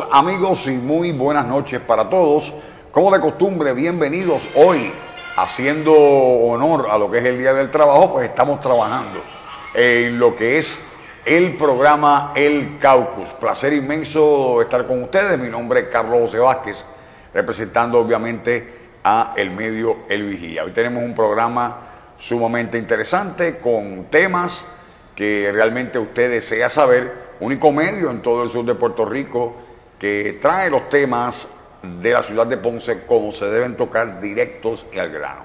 Amigos y muy buenas noches para todos. Como de costumbre, bienvenidos hoy haciendo honor a lo que es el Día del Trabajo, pues estamos trabajando en lo que es el programa El Caucus. Placer inmenso estar con ustedes. Mi nombre es Carlos José Vázquez, representando obviamente a el medio El Vigía. Hoy tenemos un programa sumamente interesante con temas que realmente usted desea saber. Único medio en todo el sur de Puerto Rico que trae los temas de la ciudad de Ponce como se deben tocar directos y al grano.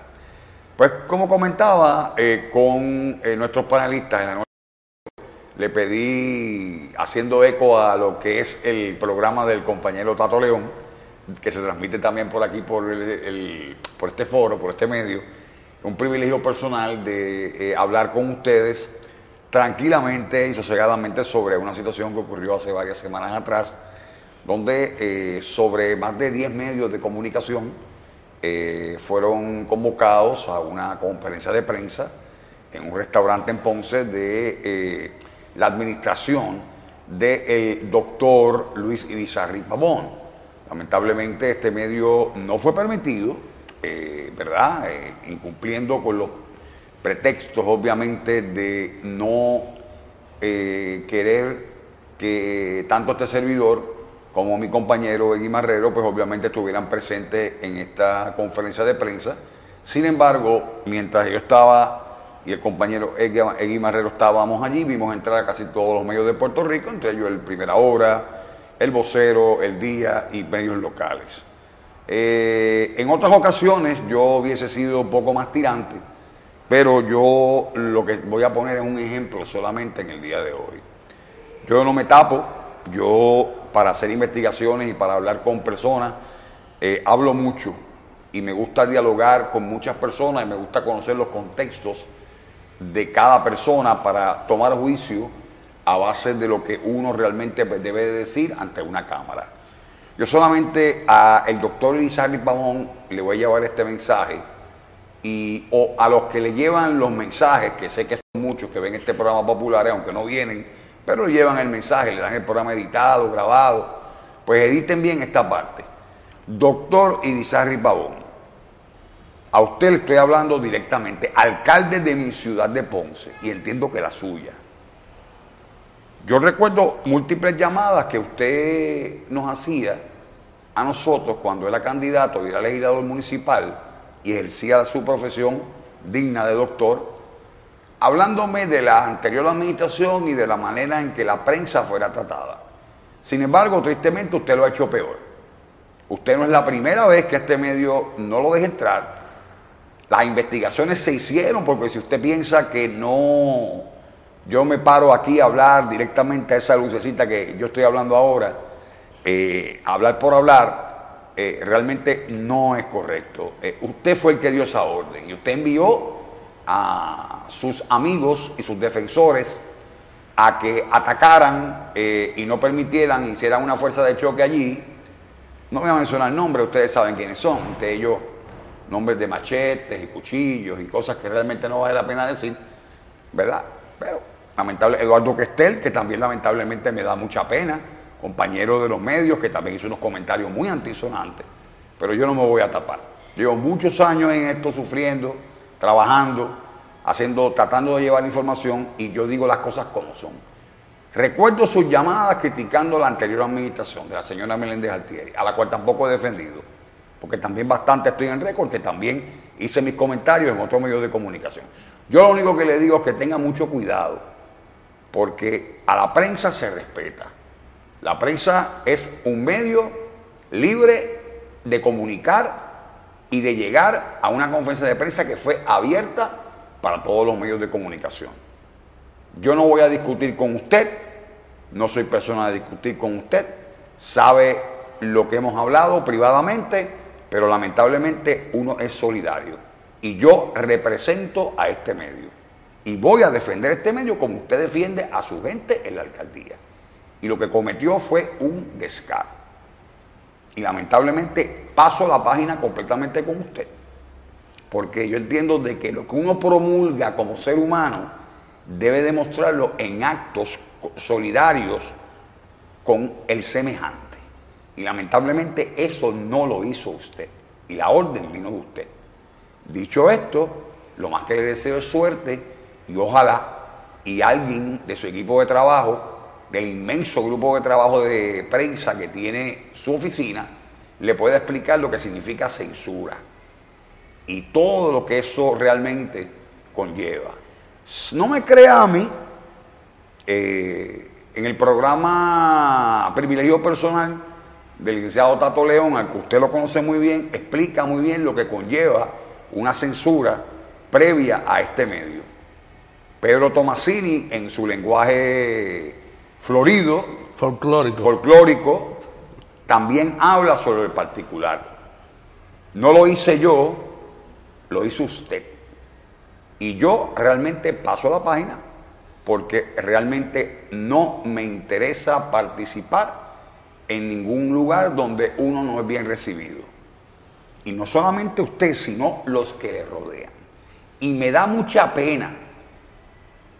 Pues como comentaba eh, con eh, nuestros panelistas en la noche, le pedí, haciendo eco a lo que es el programa del compañero Tato León, que se transmite también por aquí, por, este foro, por este medio, un privilegio personal de eh, hablar con ustedes tranquilamente y sosegadamente sobre una situación que ocurrió hace varias semanas atrás, donde eh, sobre más de 10 medios de comunicación eh, fueron convocados a una conferencia de prensa en un restaurante en Ponce de eh, la administración del doctor Luis Irizarry Pavón. Lamentablemente este medio no fue permitido, ¿verdad? incumpliendo con los pretextos obviamente de no querer que tanto este servidor como mi compañero Egui Marrero, pues obviamente estuvieran presentes en esta conferencia de prensa. Sin embargo, mientras yo estaba y el compañero Egui Marrero estábamos allí, vimos entrar a casi todos los medios de Puerto Rico, entre ellos el Primera Hora, el Vocero, el Día y medios locales. Eh, en otras ocasiones yo hubiese sido un poco más tirante, pero yo lo que voy a poner es un ejemplo solamente en el día de hoy. Yo no me tapo, yo para hacer investigaciones y para hablar con personas, eh, hablo mucho y me gusta dialogar con muchas personas y me gusta conocer los contextos de cada persona para tomar juicio a base de lo que uno realmente debe decir ante una cámara. Yo solamente al doctor Elizabeth Pamón le voy a llevar este mensaje y o a los que le llevan los mensajes, que sé que son muchos que ven este programa popular, aunque no vienen pero llevan el mensaje, le dan el programa editado, grabado. Pues editen bien esta parte. Doctor Irizarry Pavón, a usted le estoy hablando directamente, alcalde de mi ciudad de Ponce, y entiendo que la suya. Yo recuerdo múltiples llamadas que usted nos hacía a nosotros cuando era candidato y era legislador municipal y ejercía su profesión digna de doctor hablándome de la anterior administración y de la manera en que la prensa fuera tratada. Sin embargo, tristemente usted lo ha hecho peor. Usted no es la primera vez que este medio no lo deja entrar. Las investigaciones se hicieron porque si usted piensa que no, yo me paro aquí a hablar directamente a esa lucecita que yo estoy hablando ahora, eh, hablar por hablar, eh, realmente no es correcto. Eh, usted fue el que dio esa orden y usted envió a sus amigos y sus defensores a que atacaran eh, y no permitieran, hicieran una fuerza de choque allí. No voy a mencionar nombres, ustedes saben quiénes son, entre ellos nombres de machetes y cuchillos y cosas que realmente no vale la pena decir, ¿verdad? Pero lamentable, Eduardo Questel, que también lamentablemente me da mucha pena, compañero de los medios, que también hizo unos comentarios muy antisonantes, pero yo no me voy a tapar. Llevo muchos años en esto sufriendo, trabajando, haciendo, tratando de llevar información y yo digo las cosas como son. Recuerdo sus llamadas criticando la anterior administración de la señora Meléndez Altieri, a la cual tampoco he defendido, porque también bastante estoy en récord, que también hice mis comentarios en otros medios de comunicación. Yo lo único que le digo es que tenga mucho cuidado, porque a la prensa se respeta. La prensa es un medio libre de comunicar y de llegar a una conferencia de prensa que fue abierta para todos los medios de comunicación. Yo no voy a discutir con usted, no soy persona de discutir con usted, sabe lo que hemos hablado privadamente, pero lamentablemente uno es solidario. Y yo represento a este medio. Y voy a defender este medio como usted defiende a su gente en la alcaldía. Y lo que cometió fue un descaro. Y lamentablemente paso la página completamente con usted. Porque yo entiendo de que lo que uno promulga como ser humano debe demostrarlo en actos solidarios con el semejante. Y lamentablemente eso no lo hizo usted. Y la orden vino de usted. Dicho esto, lo más que le deseo es suerte y ojalá y alguien de su equipo de trabajo, del inmenso grupo de trabajo de prensa que tiene su oficina, le pueda explicar lo que significa censura y todo lo que eso realmente conlleva. No me crea a mí, eh, en el programa Privilegio Personal del licenciado Tato León, al que usted lo conoce muy bien, explica muy bien lo que conlleva una censura previa a este medio. Pedro Tomasini, en su lenguaje florido, folclórico, folclórico también habla sobre el particular. No lo hice yo, lo hizo usted. Y yo realmente paso la página porque realmente no me interesa participar en ningún lugar donde uno no es bien recibido. Y no solamente usted, sino los que le rodean. Y me da mucha pena,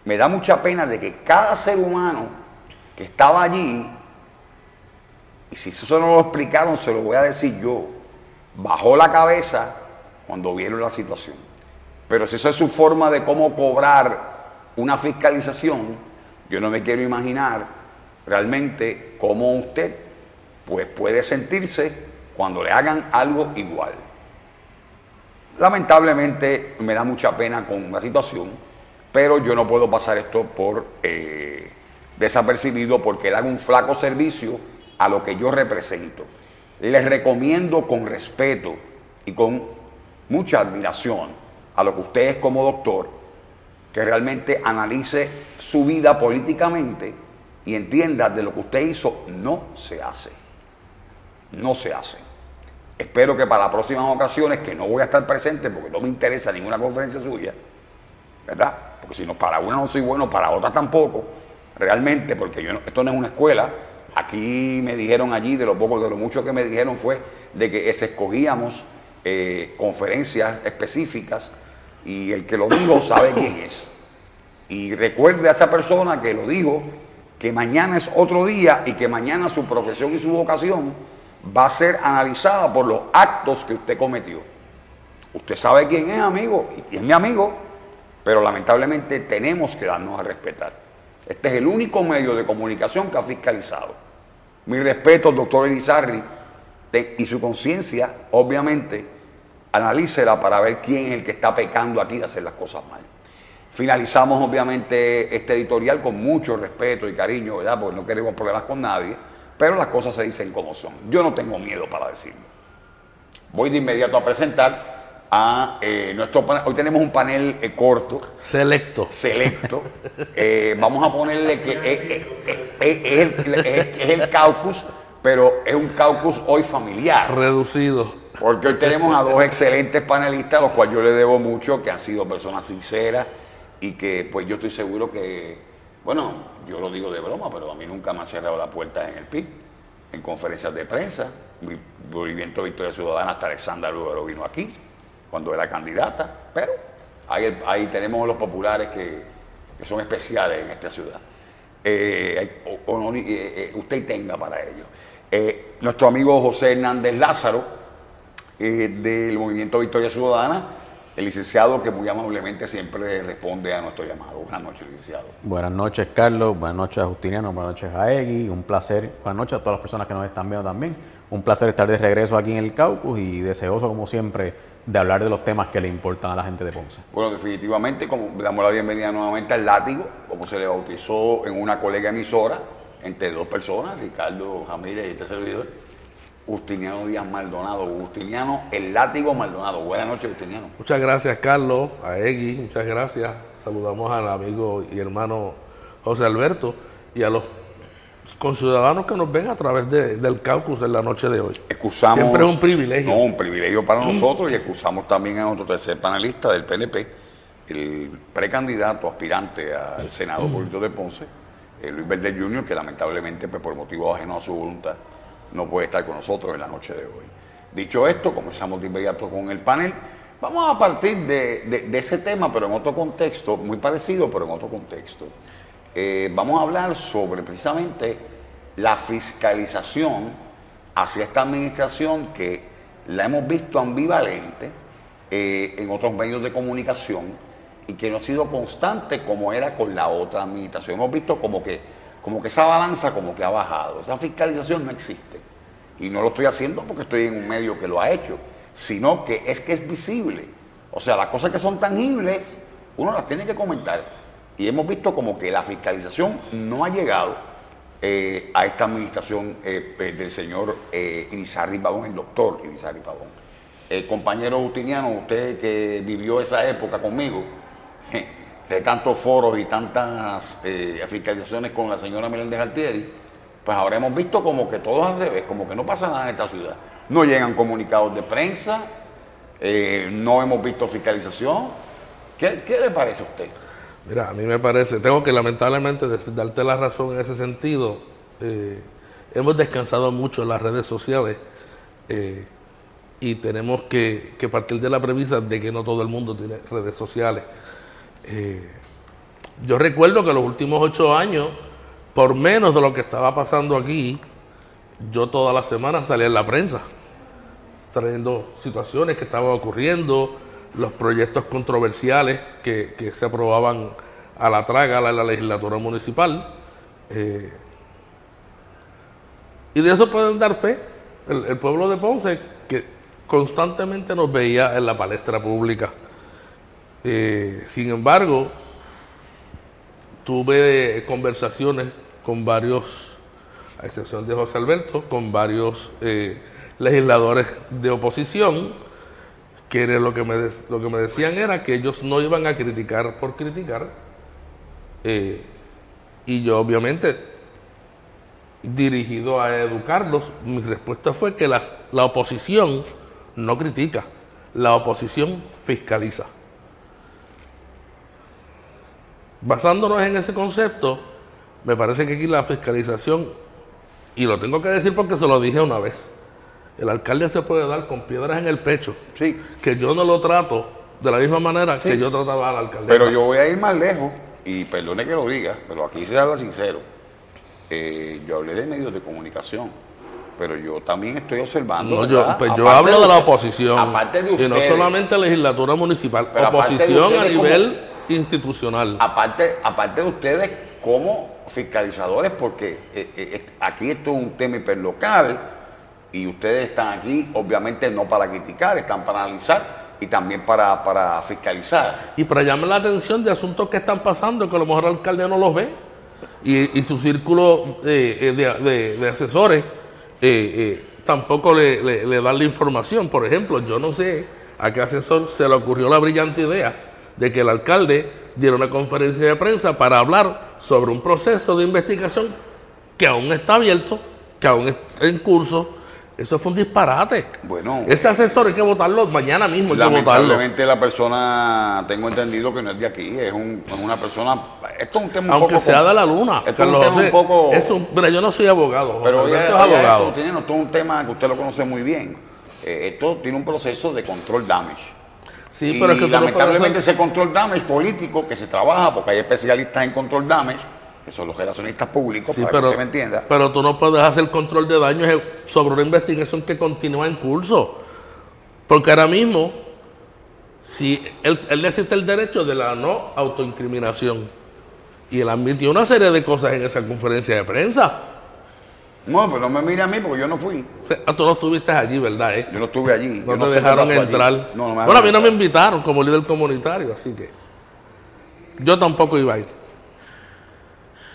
me da mucha pena de que cada ser humano que estaba allí, y si eso no lo explicaron, se lo voy a decir yo, bajó la cabeza cuando vieron la situación. Pero si eso es su forma de cómo cobrar una fiscalización, yo no me quiero imaginar realmente cómo usted pues puede sentirse cuando le hagan algo igual. Lamentablemente me da mucha pena con la situación, pero yo no puedo pasar esto por eh, desapercibido porque le hago un flaco servicio a lo que yo represento. Les recomiendo con respeto y con mucha admiración a lo que usted es como doctor, que realmente analice su vida políticamente y entienda de lo que usted hizo no se hace. No se hace. Espero que para las próximas ocasiones, que no voy a estar presente porque no me interesa ninguna conferencia suya, ¿verdad? Porque si no, para una no soy bueno, para otra tampoco, realmente, porque yo esto no es una escuela. Aquí me dijeron allí, de lo poco, de lo mucho que me dijeron fue de que escogíamos eh, conferencias específicas y el que lo dijo sabe quién es. Y recuerde a esa persona que lo dijo, que mañana es otro día y que mañana su profesión y su vocación va a ser analizada por los actos que usted cometió. Usted sabe quién es, amigo, y es mi amigo, pero lamentablemente tenemos que darnos a respetar. Este es el único medio de comunicación que ha fiscalizado. Mi respeto, doctor Elizarri, y su conciencia, obviamente, analícela para ver quién es el que está pecando aquí de hacer las cosas mal. Finalizamos obviamente este editorial con mucho respeto y cariño, ¿verdad? Porque no queremos problemas con nadie, pero las cosas se dicen como son. Yo no tengo miedo para decirlo. Voy de inmediato a presentar a eh, nuestro panel. Hoy tenemos un panel eh, corto. Selecto. Selecto. Eh, vamos a ponerle que es el caucus, pero es un caucus hoy familiar. Reducido. Porque hoy tenemos a dos excelentes panelistas, a los cuales yo le debo mucho, que han sido personas sinceras y que pues yo estoy seguro que, bueno, yo lo digo de broma, pero a mí nunca me ha cerrado la puerta en el PIB, en conferencias de prensa. Mi movimiento Victoria Ciudadana, hasta Alexandra lo vino aquí, cuando era candidata, pero ahí, tenemos los populares que, son especiales en esta ciudad. Eh, eh, eh, usted tenga para ello. nuestro amigo José Hernández Lázaro, eh, del Movimiento Victoria Ciudadana, el licenciado que muy amablemente siempre responde a nuestro llamado. Buenas noches, licenciado. Buenas noches, Carlos. Buenas noches Justiniano. Buenas noches a Egui. Un placer. Buenas noches a todas las personas que nos están viendo también. Un placer estar de regreso aquí en el Caucus y deseoso, como siempre, de hablar de los temas que le importan a la gente de Ponce. Bueno, definitivamente, como damos la bienvenida nuevamente al látigo, como se le bautizó en una colega emisora, entre dos personas, Ricardo Jamírez y este servidor Justiniano Díaz Maldonado. Justiniano, el látigo Maldonado. Buenas noches, Justiniano. Muchas gracias, Carlos, a Egui, muchas gracias. Saludamos al amigo y hermano José Alberto y a los conciudadanos que nos ven a través del caucus en la noche de hoy. Excusamos, Siempre es un privilegio. No, un privilegio para nosotros y excusamos también a nuestro tercer panelista del PNP, el precandidato aspirante al Senado Público de Ponce, eh, Luis Verde Jr., que lamentablemente pues, por motivo ajeno a su voluntad no puede estar con nosotros en la noche de hoy. Dicho esto, comenzamos de inmediato con el panel. Vamos a partir de, ese tema, pero en otro contexto, muy parecido, pero en otro contexto. Eh, vamos a hablar sobre precisamente la fiscalización hacia esta administración que la hemos visto ambivalente eh, en otros medios de comunicación y que no ha sido constante como era con la otra administración. Hemos visto como que, como que esa balanza como que ha bajado. Esa fiscalización no existe. Y no lo estoy haciendo porque estoy en un medio que lo ha hecho, sino que es que es visible. O sea, las cosas que son tangibles, uno las tiene que comentar. Y hemos visto como que la fiscalización no ha llegado eh, a esta administración eh, eh, del señor eh, Pavón, el doctor Irizarry Pavón. compañero Justiniano, usted que vivió esa época conmigo, de tantos foros y tantas fiscalizaciones con la señora Meléndez Altieri, pues ahora hemos visto como que todo al revés, como que no pasa nada en esta ciudad. No llegan comunicados de prensa, no hemos visto fiscalización. ¿Qué, ¿Qué le parece a usted? Mira, a mí me parece, tengo que lamentablemente darte la razón en ese sentido. Eh, hemos descansado mucho en las redes sociales eh, y tenemos que, partir de la premisa de que no todo el mundo tiene redes sociales. Eh, yo recuerdo que los últimos ocho años, por menos de lo que estaba pasando aquí, yo toda la semana salía en la prensa, trayendo situaciones que estaban ocurriendo, los proyectos controversiales que, se aprobaban a la traga en la legislatura municipal. Eh, y de eso pueden dar fe el, pueblo de Ponce, que constantemente nos veía en la palestra pública. Eh, sin embargo, tuve conversaciones con varios, a excepción de José Alberto, con varios eh, legisladores de oposición, que lo que, me decían era que ellos no iban a criticar por criticar. Eh, y yo obviamente, dirigido a educarlos, mi respuesta fue que la oposición no critica, la oposición fiscaliza. Basándonos en ese concepto, me parece que aquí la fiscalización, y lo tengo que decir porque se lo dije una vez, el alcalde se puede dar con piedras en el pecho. Sí. Que yo no lo trato de la misma manera que yo trataba al alcalde. Pero yo voy a ir más lejos, y perdone que lo diga, pero aquí se habla sincero. Eh, yo hablé de medios de comunicación, pero yo también estoy observando. No, yo, pues yo hablo de, la oposición. Aparte de ustedes, y no solamente legislatura municipal, oposición a nivel institucional. Aparte, aparte de ustedes como fiscalizadores, porque eh, eh, aquí esto es un tema hiperlocal y ustedes están aquí, obviamente, no para criticar, están para analizar y también para, fiscalizar. Y para llamar la atención de asuntos que están pasando que a lo mejor el alcalde no los ve. Y, su círculo eh, de, asesores eh, eh, tampoco le, le, dan la información. Por ejemplo, yo no sé a qué asesor se le ocurrió la brillante idea de que el alcalde diera una conferencia de prensa para hablar sobre un proceso de investigación que aún está abierto, que aún está en curso, eso fue un disparate. Bueno. Ese asesor hay que votarlo mañana mismo. Hay lamentablemente la persona, tengo entendido que no es de aquí, es, una persona. Esto es un tema un Aunque sea de la luna. Esto es un tema un poco. mira, yo no soy abogado. Pero es abogado. Esto, tiene, esto es un tema que usted lo conoce muy bien. Eh, esto tiene un proceso de control damage. Sí, pero es que lamentablemente ese control damage político que se trabaja, porque hay especialistas en control damage que son los relacionistas públicos, para pero, que me entienda. Pero tú no puedes hacer control de daños sobre una investigación que continúa en curso. Porque ahora mismo, si él, él necesita el derecho de la no autoincriminación. Y él admitió una serie de cosas en esa conferencia de prensa. No, pues no me mire a mí porque yo no fui. Ah, tú no estuviste allí, ¿verdad? Eh? Yo no estuve allí. No te dejaron entrar. bueno, a mí no me invitaron como líder comunitario, así que yo tampoco iba a ir.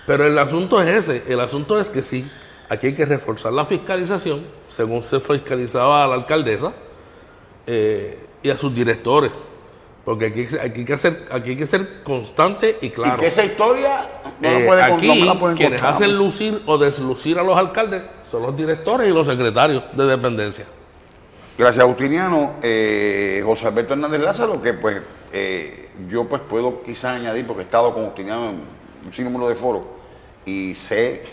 Pero el asunto es ese, el asunto es que sí, aquí hay que reforzar la fiscalización, según se fiscalizaba a la alcaldesa eh, y a sus directores. Porque aquí, hay que ser, aquí hay que ser constante y claro. Y que esa historia no eh, puede, aquí, quienes hacen lucir o deslucir a los alcaldes son los directores y los secretarios de dependencia. Gracias, Agustiniano. Eh, José Alberto Hernández Lázaro, que pues yo pues puedo quizás añadir, porque he estado con Justiniano en un sinnúmero de foros y sé.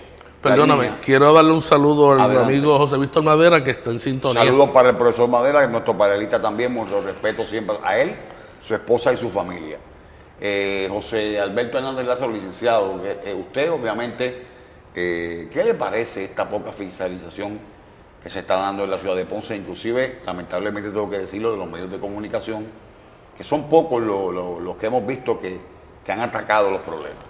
Perdóname, quiero darle un saludo al amigo José Víctor Madera que está en sintonía. Saludos para el profesor Madera, que es nuestro panelista también, mucho respeto siempre a él, su esposa y su familia. Eh, José Alberto Hernández Lázaro, licenciado, eh, usted obviamente Eh, ¿Qué le parece esta poca fiscalización que se está dando en la ciudad de Ponce? Inclusive, lamentablemente tengo que decirlo, de los medios de comunicación, que son pocos los que hemos visto que, que han atacado los problemas.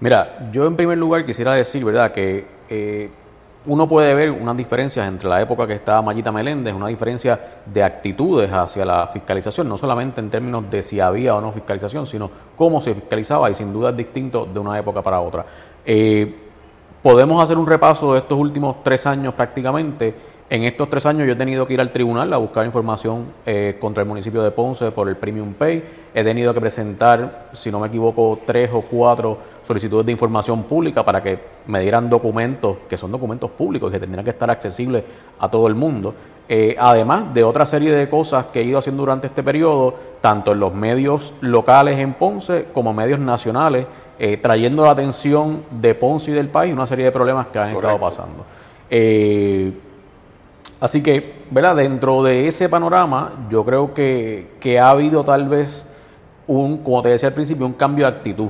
Mira, yo en primer lugar quisiera decir, ¿verdad?, que eh, uno puede ver unas diferencias entre la época que estaba Mayita Meléndez, una diferencia de actitudes hacia la fiscalización, no solamente en términos de si había o no fiscalización, sino cómo se fiscalizaba y sin duda es distinto de una época para otra. Eh, podemos hacer un repaso de estos últimos tres años prácticamente. En estos tres años yo he tenido que ir al tribunal a buscar información eh, contra el municipio de Ponce por el Premium Pay. He tenido que presentar, si no me equivoco, tres o cuatro solicitudes de información pública para que me dieran documentos que son documentos públicos que tendrían que estar accesibles a todo el mundo. Eh, además de otra serie de cosas que he ido haciendo durante este periodo, tanto en los medios locales en Ponce como medios nacionales, eh, trayendo la atención de Ponce y del país una serie de problemas que han estado pasando. Eh, así que, ¿verdad? Dentro de ese panorama, yo creo que, que, ha habido tal vez un, como te decía al principio, un cambio de actitud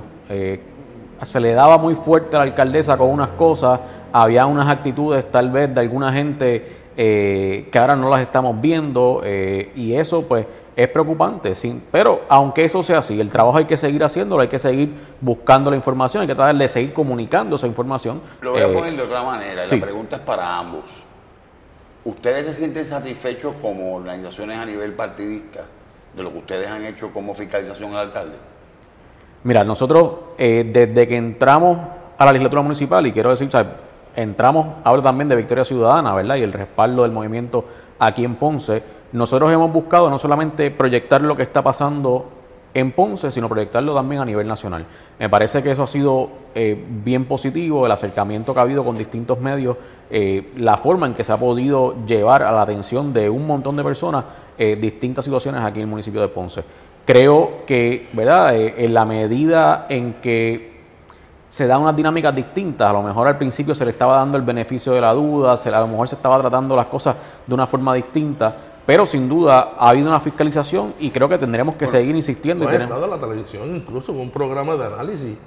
se le daba muy fuerte a la alcaldesa con unas cosas, había unas actitudes tal vez de alguna gente eh, que ahora no las estamos viendo eh, y eso pues es preocupante. Sin, pero aunque eso sea así, el trabajo hay que seguir haciéndolo, hay que seguir buscando la información, hay que tratar de seguir comunicando esa información. Lo voy a eh, poner de otra manera, la pregunta es para ambos. ¿Ustedes se sienten satisfechos como organizaciones a nivel partidista de lo que ustedes han hecho como fiscalización al alcalde? Mira, nosotros eh, desde que entramos a la legislatura municipal, y quiero decir, entramos, ahora también de Victoria Ciudadana, ¿verdad? Y el respaldo del movimiento aquí en Ponce, nosotros hemos buscado no solamente proyectar lo que está pasando en Ponce, sino proyectarlo también a nivel nacional. Me parece que eso ha sido eh, bien positivo, el acercamiento que ha habido con distintos medios, eh, la forma en que se ha podido llevar a la atención de un montón de personas distintas situaciones aquí en el municipio de Ponce. Creo que, ¿verdad? Eh, en la medida en que se dan unas dinámicas distintas, a lo mejor al principio se le estaba dando el beneficio de la duda, se, a lo mejor se estaba tratando las cosas de una forma distinta, pero sin duda ha habido una fiscalización y creo que tendremos que seguir insistiendo. No y tenemos... estado en la televisión incluso con un programa de análisis.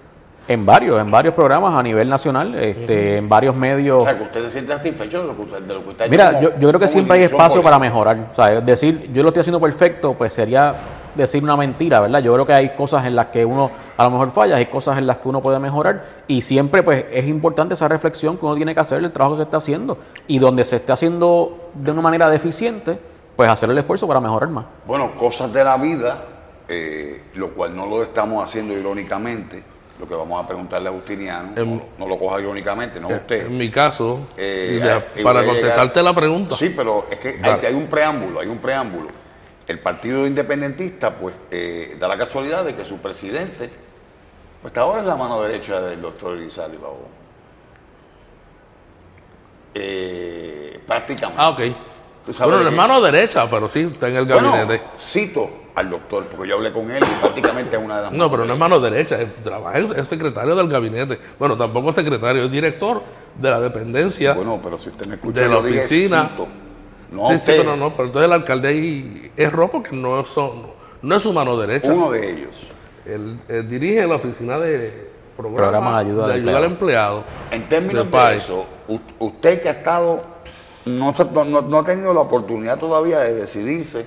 En varios, en varios programas a nivel nacional, este, en varios medios. O sea, que usted se siente satisfecho de lo que usted, de lo que usted Mira, yo, yo, creo que siempre hay espacio para mejorar. O sea, es decir, yo lo estoy haciendo perfecto, pues sería decir una mentira, ¿verdad? Yo creo que hay cosas en las que uno a lo mejor falla, hay cosas en las que uno puede mejorar y siempre pues es importante esa reflexión que uno tiene que hacer del trabajo que se está haciendo y donde se esté haciendo de una manera deficiente, pues hacer el esfuerzo para mejorar más. Bueno, cosas de la vida, eh, lo cual no lo estamos haciendo irónicamente, lo que vamos a preguntarle a Agustiniano, no, lo coja irónicamente, no usted. En mi caso, eh, para contestarte la pregunta. Sí, pero es que hay, hay, un preámbulo, hay un preámbulo el Partido Independentista, pues, eh, da la casualidad de que su presidente, pues ahora es la mano derecha del doctor Elizalde Babón. Eh, prácticamente. Ah, ok. Bueno, no es mano derecha, pero sí está en el gabinete. cito al doctor, porque yo hablé con él y prácticamente es una de las No, pero no es mano derecha, es, es secretario del gabinete. Bueno, tampoco es secretario, es director de la dependencia. Bueno, pero si usted me escucha, de la oficina. No, sí, pero no, pero entonces el alcalde ahí es rojo que no, son, no es su mano derecha. Uno de ellos. Él, dirige la oficina de programas, de ayuda, al, empleado. En términos de, eso, usted que ha estado, no, no, ha tenido la oportunidad todavía de decidirse,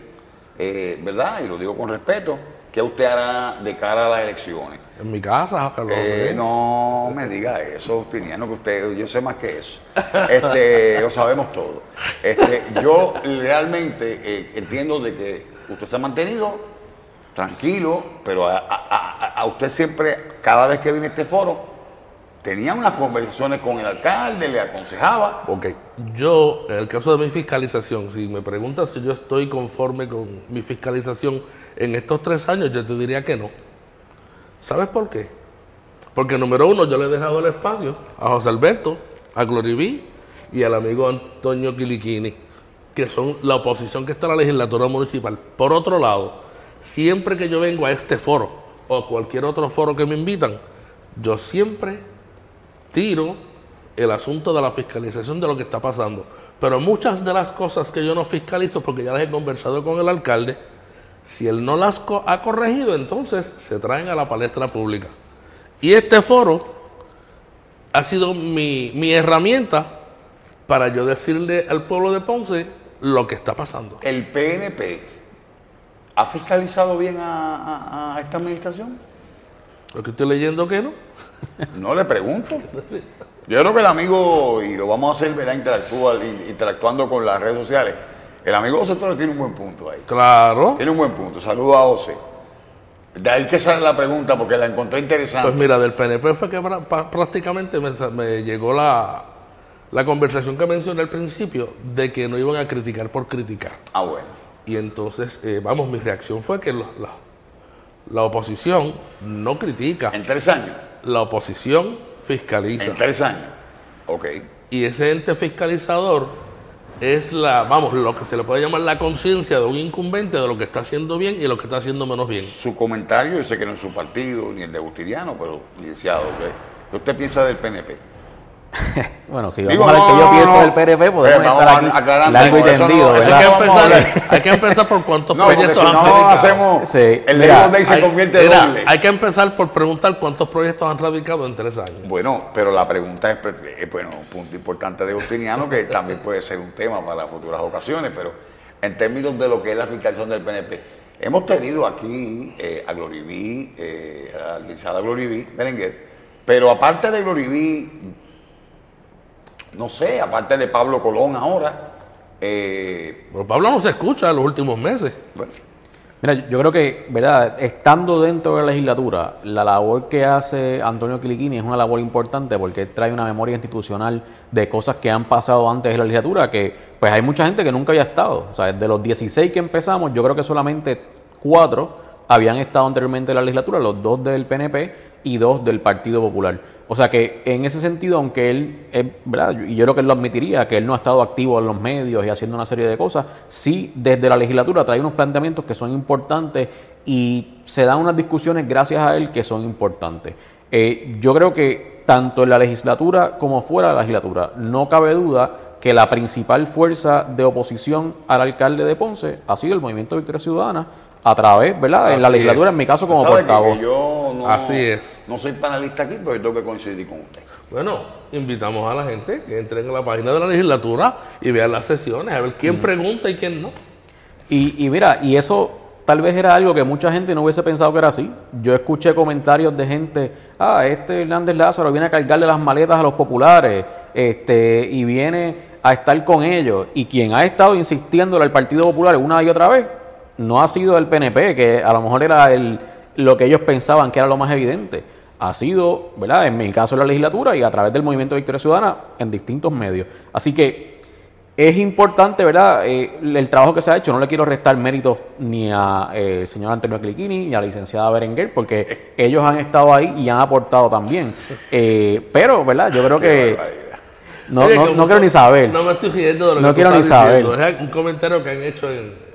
eh, ¿verdad? Y lo digo con respeto, ¿qué usted hará de cara a las elecciones? En mi casa, Carlos. Eh, no me diga eso, Justiniano, que usted, yo sé más que eso. Este, lo sabemos todo. Este, yo realmente eh, entiendo de que usted se ha mantenido tranquilo, pero a, usted siempre, cada vez que viene a este foro, tenía unas conversaciones con el alcalde, le aconsejaba. Ok, yo, en el caso de mi fiscalización, si me preguntas si yo estoy conforme con mi fiscalización en estos tres años, yo te diría que no ¿Sabes por qué? Porque número uno, yo le he dejado el espacio a José Alberto, a Gloriví y al amigo Antonio Quiliquini, que son la oposición que está en la legislatura municipal. Por otro lado, siempre que yo vengo a este foro o a cualquier otro foro que me invitan, yo siempre tiro el asunto de la fiscalización de lo que está pasando. Pero muchas de las cosas que yo no fiscalizo, porque ya las he conversado con el alcalde, si él no las ha corregido, entonces se traen a la palestra pública. Y este foro ha sido mi, mi herramienta para yo decirle al pueblo de Ponce lo que está pasando. ¿El PNP ha fiscalizado bien a, a- a esta administración? Lo que estoy leyendo que no. No le pregunto. Yo creo que el amigo, y lo vamos a hacer, interactuando con las redes sociales. El amigo José Torres tiene un buen punto ahí. Claro. Tiene un buen punto. Saludo a José. De ahí que sale la pregunta porque la encontré interesante. Pues mira, del PNP fue que prácticamente me, me llegó la, la conversación que mencioné al principio de que no iban a criticar por criticar. ah, bueno. Y entonces, eh, vamos, mi reacción fue que la, la- la oposición no critica, En tres años. la oposición fiscaliza. En tres años. Ok. Y ese ente fiscalizador es la, vamos, lo que se le puede llamar la conciencia de un incumbente de lo que está haciendo bien y lo que está haciendo menos bien. Su comentario, yo sé que no es su partido ni el de Justiniano, pero licenciado, ¿qué ¿qué usted piensa del PNP? Bueno, si Digo, vamos a ver no, que yo no, pienso no. del PNP, podemos Eh, estar aquí aclarando, largo y eso no, tendido, eso Hay que, empezar, hay que empezar por cuántos proyectos si han no radicado. hacemos, Sí, el mira, Day se Hay- convierte mira, doble. hay que empezar por preguntar cuántos proyectos han radicado en tres años. Bueno, pero la pregunta es, eh, bueno, un punto importante de Justiniano que también puede ser un tema para futuras ocasiones, pero en términos de lo que es la fiscalización del PNP, hemos tenido aquí eh, a Gloriví, eh, a la licenciada Gloriví Berenguer, pero aparte de Gloriví, no sé, aparte de Pablo Colón ahora, eh, Pero Pablo no se escucha en los últimos meses. bueno, Mira, yo creo que, ¿verdad? Estando dentro de la legislatura, la labor que hace Antonio Quiliquini es una labor importante porque trae una memoria institucional de cosas que han pasado antes de la legislatura, que pues hay mucha gente que nunca había estado. O sea, de los 16 que empezamos, yo creo que solamente cuatro habían estado anteriormente en la legislatura, los dos del PNP y dos del Partido Popular. O sea que en ese sentido, aunque él, es, ¿verdad? Y yo creo que él lo admitiría, que él no ha estado activo en los medios y haciendo una serie de cosas, sí desde la legislatura trae unos planteamientos que son importantes y se dan unas discusiones gracias a él que son importantes. Eh, yo creo que tanto en la legislatura como fuera de la legislatura, no cabe duda que la principal fuerza de oposición al alcalde de Ponce ha sido el Movimiento de Victoria Ciudadana a través, ¿verdad? en la legislatura, es. en mi caso como ¿sabe que- portavoz. que yo no, Así es. no soy panelista aquí, pero yo tengo que coincidir con usted. Bueno, invitamos a la gente que entren en la página de la legislatura y vean las sesiones, a ver quién pregunta y quién no. Y, y mira, y eso tal vez era algo que mucha gente no hubiese pensado que era así. Yo escuché comentarios de gente, ah, este Hernández Lázaro viene a cargarle las maletas a los populares, este, y viene a estar con ellos. Y quien ha estado insistiéndole al Partido Popular una y otra vez, no ha sido el PNP, que a lo mejor era el, lo que ellos pensaban que era lo más evidente. Ha sido, ¿verdad? En mi caso en la legislatura y a través del Movimiento de Victoria Ciudadana en distintos medios. Así que es importante, ¿verdad? Eh, el trabajo que se ha hecho, no le quiero restar méritos ni al señor Antonio Cliquini ni a la licenciada Berenguer, porque ellos han estado ahí y han aportado también. Eh, pero, ¿verdad? Yo creo que no, Oye, no, no quiero ni saber. No me estoy riendo de lo No que tú quiero ni saber. diciendo. Es un comentario que han hecho en...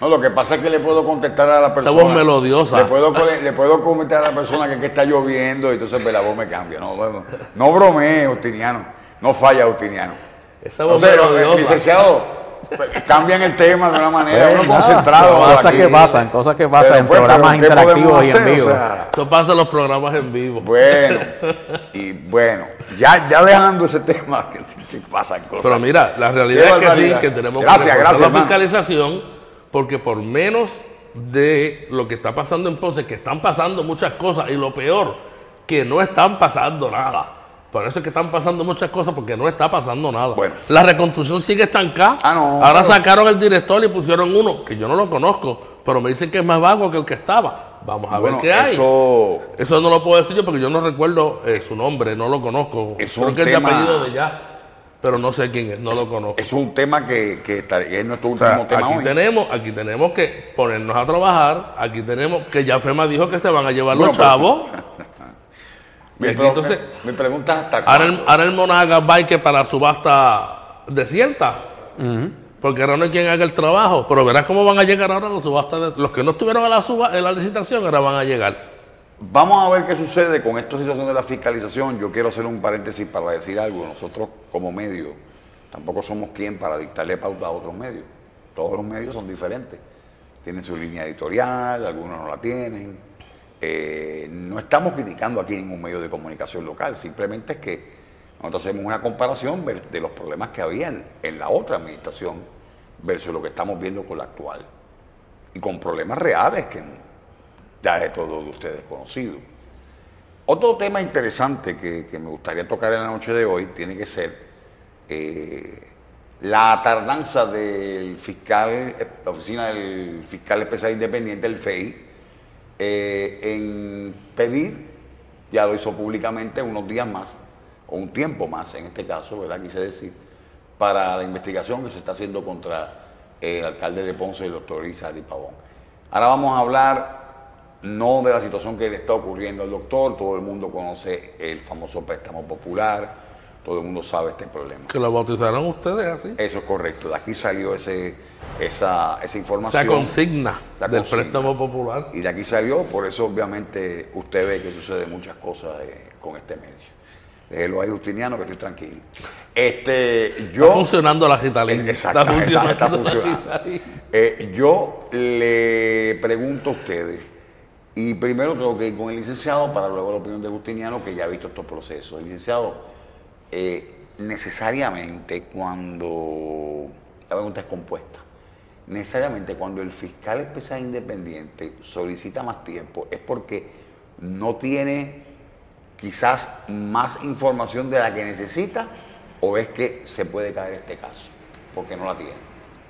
No, lo que pasa es que le puedo contestar a la persona. voz melodiosa. Le puedo, le puedo comentar a la persona que, que está lloviendo y entonces pues, la voz me cambia. No, bueno, no bromee, Justiniano. No falla, Justiniano. Esa voz Entonces, eh, melodiosa. licenciado, pues, cambian el tema de una manera, Pues, uno nada, concentrado. Cosas aquí. que pasan, cosas que pasan Pero, en pues, programas pero, ¿qué podemos interactivos y en hacer? O vivo. sea, Eso pasa en los programas en vivo. bueno, y bueno, ya, ya dejando ese tema, que, que pasan cosas. Pero mira, la realidad Qué es que sí, que tenemos Gracias, que gracias, la hermano. fiscalización, porque por menos de lo que está pasando en Ponce, que están pasando muchas cosas, y lo peor, que no están pasando nada. Por eso es que están pasando muchas cosas, porque no está pasando nada. Bueno. La reconstrucción sigue estancada. Ah, no, Ahora sacaron el director y pusieron uno, que yo no lo conozco, pero me dicen que es más vago que el que estaba. Vamos a Bueno, ver qué hay. eso, Eso no lo puedo decir yo porque yo no recuerdo eh, su nombre, no lo conozco. Es Creo que es de tema- apellido de ya, pero no sé quién es, no lo conozco. es un tema que, que está- es nuestro O sea, último tema aquí hoy. tenemos, aquí tenemos que ponernos a trabajar, aquí tenemos que ya FEMA dijo que se van a llevar Bueno, los pero- chavos. Mi, pro- entonces, mi pregunta es hasta Ahora el, ahora el Monaga va que para subasta desierta. Porque ahora no hay quien haga el trabajo. Pero verás cómo van a llegar ahora los subastas. de- los que no estuvieron en la, suba, en la licitación ahora van a llegar. Vamos a ver qué sucede con esta situación de la fiscalización. Yo quiero hacer un paréntesis para decir algo. Nosotros como medio tampoco somos quien para dictarle pauta a otros medios. Todos los medios son diferentes. Tienen su línea editorial, algunos no la tienen. Eh, no estamos criticando aquí ningún medio de comunicación local, simplemente es que Nosotros hacemos una comparación de los problemas que había en, la otra administración versus lo que estamos viendo con la actual. Y con problemas reales que ya de ustedes conocido. Otro tema interesante que, que me gustaría tocar en la noche de hoy tiene que ser eh, la tardanza del fiscal, eh, la oficina del fiscal especial independiente, el FEI, eh, en pedir, ya lo hizo públicamente, unos días más, o un tiempo más en este caso, ¿verdad? Quise decir, para la investigación que se está haciendo contra el alcalde de Ponce, el doctor Isari Pavón. Ahora vamos a hablar no de la situación que le está ocurriendo al doctor, todo el mundo conoce el famoso préstamo popular, todo el mundo sabe este problema. Que lo bautizaron ustedes así. Eso es correcto, de aquí salió ese, esa, esa información. Esa consigna La del consigna. préstamo popular. Y de aquí salió, por eso obviamente usted ve que sucede muchas cosas eh, con este medio. Déjelo ahí, Justiniano, que estoy tranquilo. Este, yo, Está funcionando la Gitalín. Exacto, está- está funcionando. eh, yo le pregunto a ustedes, y primero tengo que ir con el licenciado para luego la opinión de Justiniano, que ya ha visto estos procesos. El licenciado, eh, necesariamente cuando, la pregunta es compuesta, necesariamente cuando el fiscal especial independiente solicita más tiempo es porque no tiene quizás más información de la que necesita o es que se puede caer este caso porque no la tiene.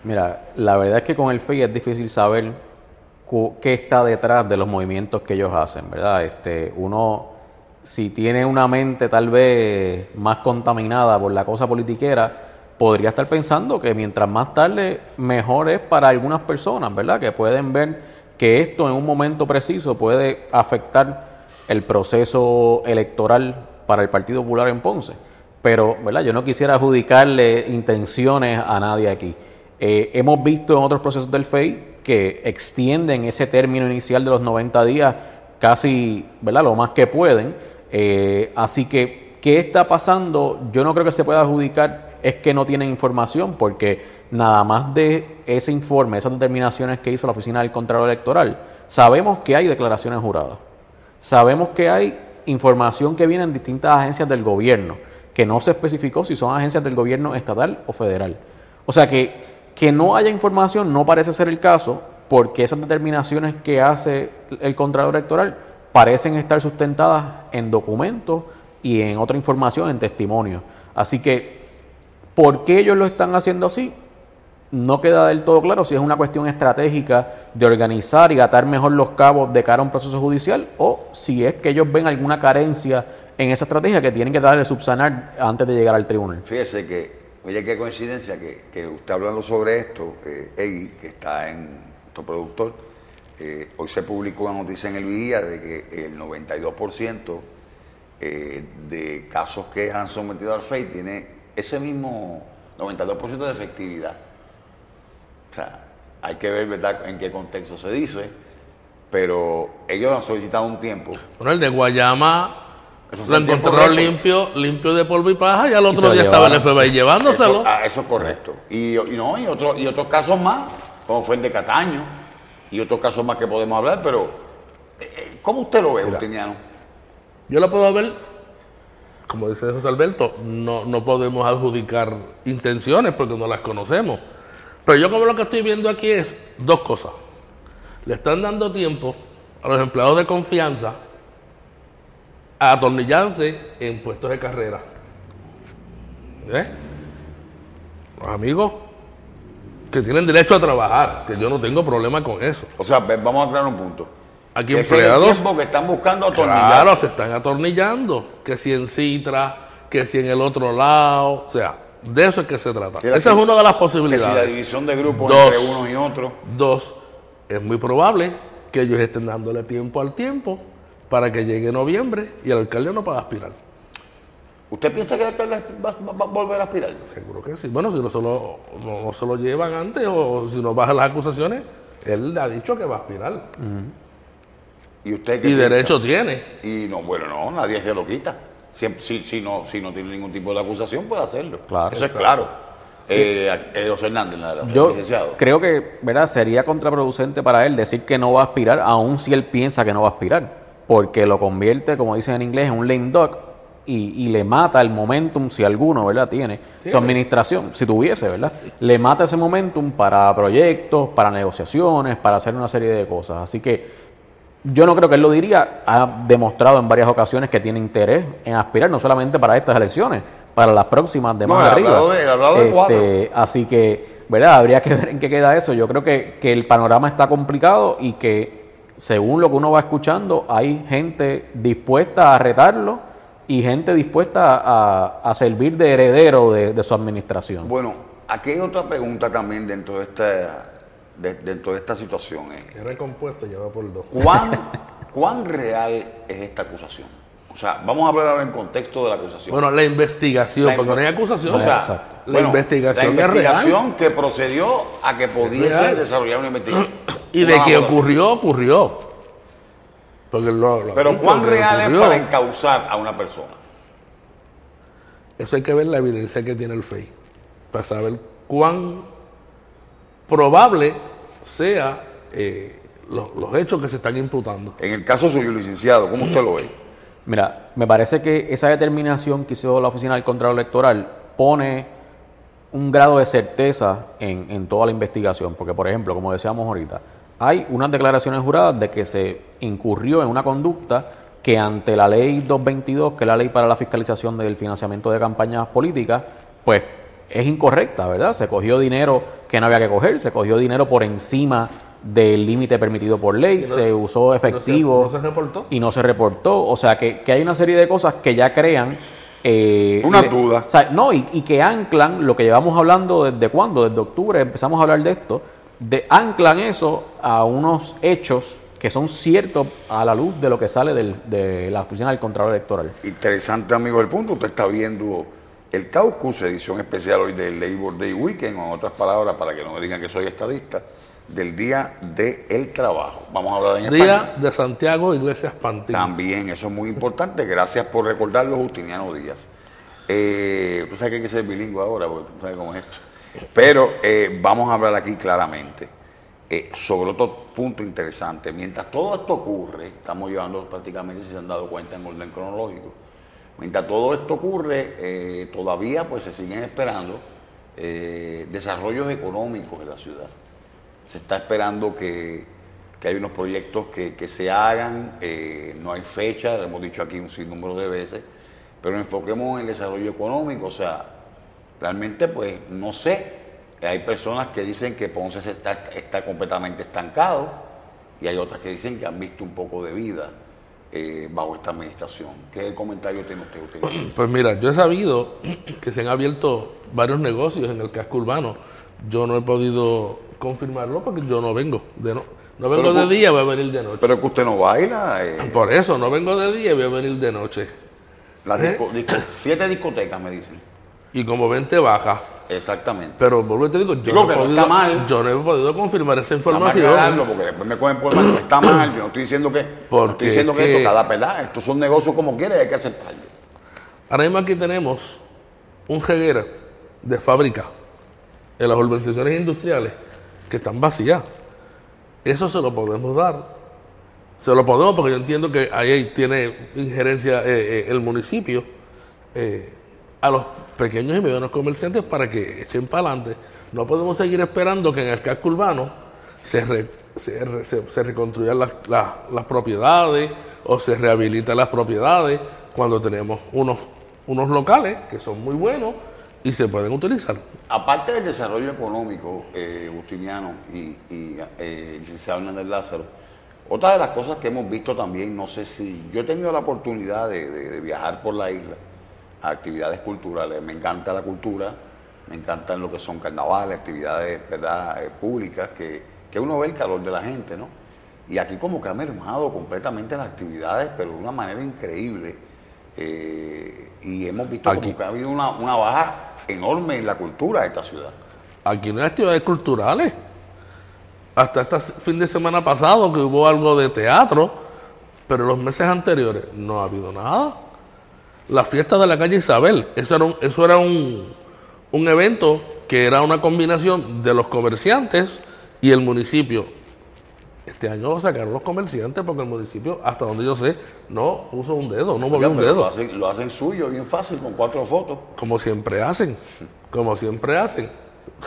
Mira, la verdad es que con el FEI es difícil saber qué está detrás de los movimientos que ellos hacen, ¿verdad? Este, uno, si tiene una mente tal vez más contaminada por la cosa politiquera, podría estar pensando que mientras más tarde, mejor es para algunas personas, ¿verdad? Que pueden ver que esto en un momento preciso puede afectar el proceso electoral para el Partido Popular en Ponce. Pero, ¿verdad? Yo no quisiera adjudicarle intenciones a nadie aquí. Eh, hemos visto en otros procesos del FEI que extienden ese término inicial de los 90 días casi, ¿verdad? Lo más que pueden. Eh, así que, ¿qué está pasando? Yo no creo que se pueda adjudicar es que no tienen información, porque nada más de ese informe, esas determinaciones que hizo la Oficina del Contralor Electoral, sabemos que hay declaraciones juradas. Sabemos que hay información que viene en distintas agencias del gobierno, que no se especificó si son agencias del gobierno estatal o federal. O sea que, que no haya información no parece ser el caso, porque esas determinaciones que hace el Contralor Electoral parecen estar sustentadas en documentos y en otra información, en testimonios. Así que, ¿por qué ellos lo están haciendo así? no queda del todo claro si es una cuestión estratégica de organizar y atar mejor los cabos de cara a un proceso judicial o si es que ellos ven alguna carencia en esa estrategia que tienen que darle subsanar antes de llegar al tribunal. Fíjese que, oye, qué coincidencia que, que usted hablando sobre esto, eh, que está en nuestro productor, eh, hoy se publicó una noticia en el Vigía de que el 92% eh, de casos que han sometido al FEI tiene ese mismo 92% de efectividad. O sea, hay que ver, ¿verdad?, en qué contexto se dice, pero ellos han solicitado un tiempo. Bueno, el de Guayama lo fue en tiempo encontraron récord. limpio, limpio de polvo y paja y al otro lo día estaba el FBI llevándoselo. Eso, ah, eso es correcto. Y, y no, y, otro- y otros casos más, como fue el de Cataño, y otros casos más que podemos hablar, pero eh, eh, ¿cómo usted lo ve, Justiniano? Yo la puedo ver, como dice José Alberto, no, no podemos adjudicar intenciones porque no las conocemos. Pero yo como lo que estoy viendo aquí es dos cosas. Le están dando tiempo a los empleados de confianza atornillarse en puestos de carrera. ¿Eh? Los amigos que tienen derecho a trabajar, que yo no tengo problema con eso. O sea, vamos a aclarar un punto. Aquí Ese es el empleados tiempo que están buscando atornillar. Claro, se están atornillando. Que si en Citra, que si en el otro lado. O sea, de eso es que se trata. Esa es una de las Que si la posibilidades. división de grupos Dos. entre unos y otros. Dos, es muy probable que ellos estén dándole tiempo al tiempo para que llegue noviembre y el alcalde no pueda aspirar. ¿Usted piensa que el alcalde va, va- va a volver a aspirar? Seguro que sí. Bueno, si no se lo, no, no se lo llevan antes o si no bajan las acusaciones, él le ha dicho que va a aspirar. ¿Y usted qué Y piensa? derecho tiene. Y no, bueno, no, nadie se lo quita. Siempre, si, si, no, si no tiene ningún tipo de acusación, puede hacerlo. Claro. Eso es claro. Eh, eh, José Hernández, nada, Yo licenciado. creo que ¿verdad? sería contraproducente para él decir que no va a aspirar, aun si él piensa que no va a aspirar, porque lo convierte, como dicen en inglés, en un lame duck y, y le mata el momentum, si alguno, ¿verdad? Tiene su administración, si tuviese, ¿verdad? Le mata ese momentum para proyectos, para negociaciones, para hacer una serie de cosas. Así que yo no creo que él lo diría, ha demostrado en varias ocasiones que tiene interés en aspirar, no solamente para estas elecciones, para las próximas de No, más él ha arriba. hablado de- hablado de Este, cuatro. Así que, ¿verdad? Habría que ver en qué queda eso. Yo creo que, que el panorama está complicado y que, según lo que uno va escuchando, hay gente dispuesta a retarlo y gente dispuesta a, a servir de heredero de, de su administración. Bueno, aquí hay otra pregunta también dentro de esta, de- dentro de esta situación. eh. Es recompuesto, lleva por dos. ¿Cuán, ¿Cuán real es esta acusación? O sea, vamos a hablar ahora en contexto de la acusación. Bueno, la investigación, La porque no hay acusación. O sea, Exacto. La bueno, investigación la es real. investigación que procedió a que pudiese desarrollar una investigación. y Una de que ocurrió, ocurrió. Porque lo, lo Pero ¿cuán real es para encauzar a una persona? Eso hay que ver la evidencia que tiene el FEI para saber cuán probable sea eh, los, los hechos que se están imputando. En el caso suyo, licenciado, ¿cómo usted lo ve? Mira, me parece que esa determinación que hizo la Oficina del Contralor Electoral pone un grado de certeza en, en toda la investigación, porque por ejemplo, como decíamos ahorita, hay unas declaraciones juradas de que se incurrió en una conducta que ante la ley 222, que es la ley para la fiscalización del financiamiento de campañas políticas, pues es incorrecta, ¿verdad? Se cogió dinero que no había que coger, se cogió dinero por encima del límite permitido por ley, no- se usó efectivo no se reportó. y no se reportó. O sea, que, que hay una serie de cosas que ya crean... eh, Una le- duda. o sea, no, y, y que anclan lo que llevamos hablando desde cuándo, desde octubre empezamos a hablar de esto, de anclan eso a unos hechos que son ciertos a la luz de lo que sale del- de la oficina del Contralor Electoral. Interesante, amigo del punto. Usted está viendo el Caucus, edición especial hoy del Labor Day Weekend, o en otras palabras, para que no me digan que soy estadista, del Día del Trabajo. Vamos a hablar en. Día de Santiago Iglesias Pantín. También, eso es muy importante. Gracias por recordarlo, Justiniano Díaz. Eh, tú sabes que hay que ser bilingüe ahora, porque tú sabes cómo es esto. Pero eh, vamos a hablar aquí claramente eh, sobre otro punto interesante. Mientras todo esto ocurre, estamos llevando prácticamente, si se han dado cuenta, en orden cronológico. Mientras todo esto ocurre, eh, todavía pues se siguen esperando desarrollos económicos en la ciudad se está esperando que, que hay unos proyectos que, que se hagan, eh, no hay fecha, lo hemos dicho aquí un sinnúmero de veces, pero enfoquemos en el desarrollo económico, o sea, realmente pues no sé, hay personas que dicen que Ponce está, está completamente estancado y hay otras que dicen que han visto un poco de vida eh, bajo esta administración. ¿Qué comentario tiene usted? usted? Pues mira, yo he sabido que se han abierto varios negocios en el casco urbano. Yo no he podido confirmarlo porque yo no vengo. De no, no vengo Pero de día, voy a venir de noche. Pero que usted no baila, eh, Por eso, no vengo de día voy a venir de noche. las disco- disco- siete discotecas me dicen, Y como vente baja. exactamente. Pero vuelvo y te digo, yo, Digo no, podido, mal. yo no he podido confirmar esa información. porque después me cogen por mal. Está mal, yo no estoy diciendo que, no Porque estoy diciendo que, es que- esto, cada pelada, estos son negocios como quiera y hay que aceptarlo. Ahora mismo aquí tenemos un jeguera de fábrica en las urbanizaciones industriales que están vacías. Eso se lo podemos dar. Se lo podemos porque yo entiendo que ahí tiene injerencia eh, eh, el municipio eh, a los pequeños y medianos comerciantes para que echen para adelante. No podemos seguir esperando que en el casco urbano se, re- se, re- se- se reconstruyan las, propiedades o se rehabiliten las propiedades cuando tenemos unos locales que son muy buenos y se pueden utilizar. Aparte del desarrollo económico, eh, Justiniano y, y eh, licenciado Hernández Lázaro, otra de las cosas que hemos visto también, no sé si yo he tenido la oportunidad de, de- de viajar por la isla a actividades culturales, me encanta la cultura, me encantan lo que son carnavales, actividades ¿verdad? eh, públicas, que, que uno ve el calor de la gente, ¿no? Y aquí como que ha mermado completamente las actividades, pero de una manera increíble. eh, y hemos visto Aquí. como que ha habido una, una baja enorme en la cultura de esta ciudad. Aquí no hay actividades culturales. Hasta este fin de semana pasado que hubo algo de teatro, pero los meses anteriores no ha habido nada. La fiesta de la calle Isabel, eso era un, evento que era una combinación de los comerciantes y el municipio. Este año lo sacaron los comerciantes porque el municipio, hasta donde yo sé, no puso un dedo, no movió un Lo dedo. hacen, lo hacen suyo, bien fácil, con cuatro fotos. Como siempre hacen, como siempre hacen.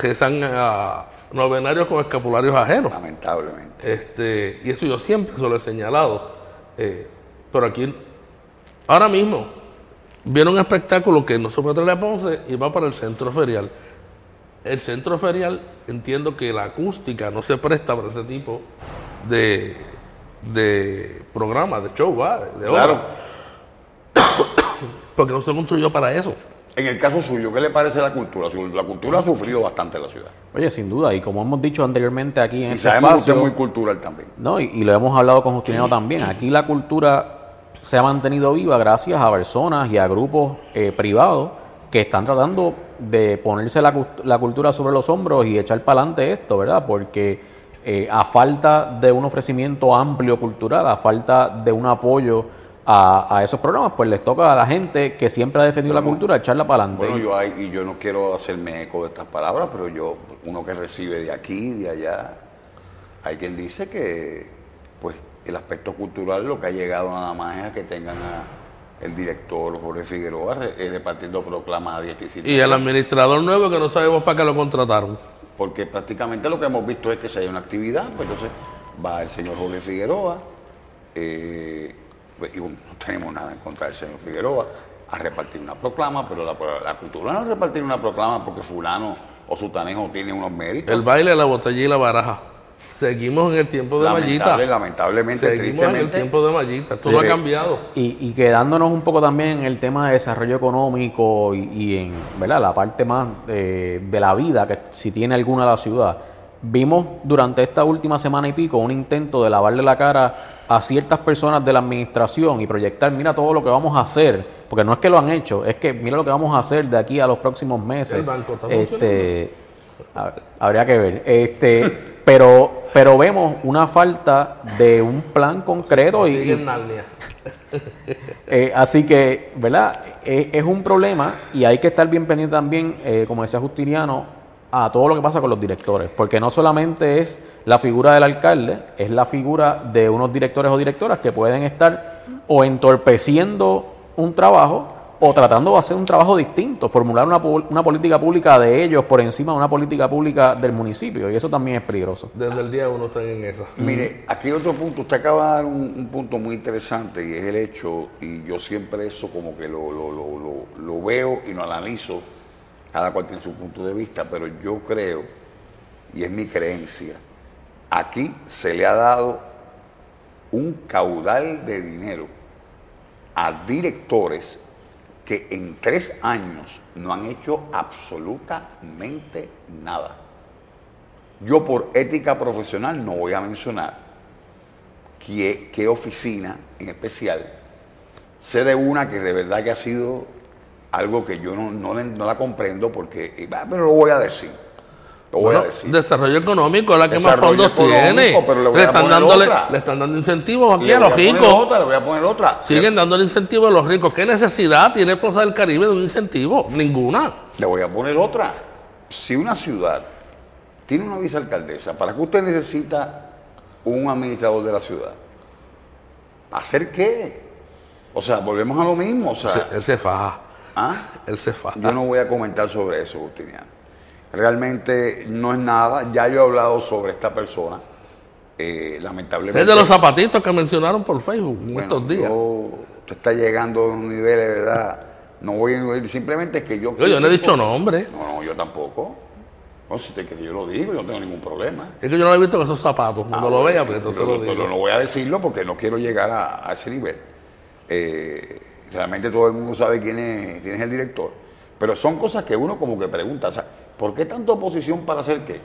Rezan a novenarios con escapularios ajenos. Lamentablemente. Este, y eso yo siempre se lo he señalado. Eh, pero aquí, ahora mismo, viene un espectáculo que no se puede traer a Ponce y va para el centro ferial. El centro ferial, entiendo que la acústica no se presta para ese tipo de, de programa, de show, ¿va? de obra. Claro. Porque no se construyó para eso. En el caso suyo, ¿qué le parece la cultura? La cultura ha sufrido bastante en la ciudad. Oye, sin duda, y como hemos dicho anteriormente aquí en Y este sabemos que usted es muy cultural también. No, y, y lo hemos hablado con Justiniano también. Aquí la cultura se ha mantenido viva gracias a personas y a grupos eh, privados que están tratando de ponerse la, la cultura sobre los hombros y echar para adelante esto, ¿verdad? Porque eh, a falta de un ofrecimiento amplio cultural, a falta de un apoyo a, a esos programas, pues les toca a la gente que siempre ha defendido la cultura echarla para adelante. Bueno, yo, hay- y yo no quiero hacerme eco de estas palabras, pero yo, uno que recibe de aquí, de allá, hay quien dice que pues el aspecto cultural lo que ha llegado nada más es a que tengan a el director Jorge Figueroa eh, repartiendo proclamas a 17 Y el administrador nuevo que no sabemos para qué lo contrataron. porque prácticamente lo que hemos visto es que si hay una actividad, pues entonces va el señor Jorge Figueroa, eh, pues, y no tenemos nada en contra del señor Figueroa, a repartir una proclama, pero la, la cultura no es repartir una proclama porque fulano o sutanejo tiene unos méritos. El baile, la botella y la baraja. Seguimos en el tiempo de Lamentable, Mallita. lamentablemente, Seguimos en el tristemente. tiempo de Mallita. Sí. no ha cambiado. Y, y quedándonos un poco también en el tema de desarrollo económico y, y en ¿verdad? la parte más eh, de la vida, que si tiene alguna la ciudad, vimos durante esta última semana y pico un intento de lavarle la cara a ciertas personas de la administración y proyectar, mira todo lo que vamos a hacer, porque no es que lo han hecho, es que mira lo que vamos a hacer de aquí a los próximos meses. El banco está este, a- habría que ver. Este, pero, pero vemos una falta de un plan concreto y, eh, así que, ¿verdad? Eh, es un problema y hay que estar bien pendiente también, eh, como decía Justiniano, a todo lo que pasa con los directores, porque no solamente es la figura del alcalde, es la figura de unos directores o directoras que pueden estar o entorpeciendo un trabajo o tratando de hacer un trabajo distinto, formular una, una política pública de ellos por encima de una política pública del municipio, y eso también es peligroso. Desde el día uno están en esa. Mire, aquí hay otro punto, usted acaba de dar un, un punto muy interesante y es el hecho, y yo siempre eso como que lo, lo, lo, lo- lo veo y lo analizo, cada cual tiene su punto de vista, pero yo creo, y es mi creencia, aquí se le ha dado un caudal de dinero a directores que en tres años no han hecho absolutamente nada. Yo por ética profesional no voy a mencionar qué, qué oficina en especial. Sé de una que de verdad que ha sido algo que yo no, no, no la comprendo porque, eh, pero lo voy a decir. Bueno, desarrollo económico es la que más fondos tiene. pero le voy le, a están poner dándole, otra. le están dando incentivos aquí Le a voy los ricos. otra, le voy a poner otra. Siguen dándole incentivos a los ricos. ¿Qué necesidad tiene Plaza del Caribe de un incentivo? Ninguna. Le voy a poner otra. Si una ciudad tiene una vicealcaldesa, ¿para qué usted necesita un administrador de la ciudad? ¿Hacer qué? O sea, volvemos a lo mismo. O sea, Se- Él se faja. ¿ah? Él se faja. yo no voy a comentar sobre eso, Justiniano. Realmente no es nada. Ya yo he hablado sobre esta persona. Eh, lamentablemente. Es de los zapatitos que mencionaron por Facebook en Bueno, estos días. yo- usted está llegando a un nivel de verdad. No voy a ir, simplemente es que yo. Yo, yo no he dicho nombre. No, no, yo tampoco. No, si usted quiere, yo lo digo, yo no tengo ningún problema. Es que yo no lo he visto con esos zapatos. Cuando Ah, lo vea, pues entonces lo pero digo. no voy a decirlo porque no quiero llegar a, a ese nivel. Eh, realmente todo el mundo sabe quién es, quién es el director. Pero son cosas que uno como que pregunta, o sea, ¿por qué tanta oposición para hacer qué?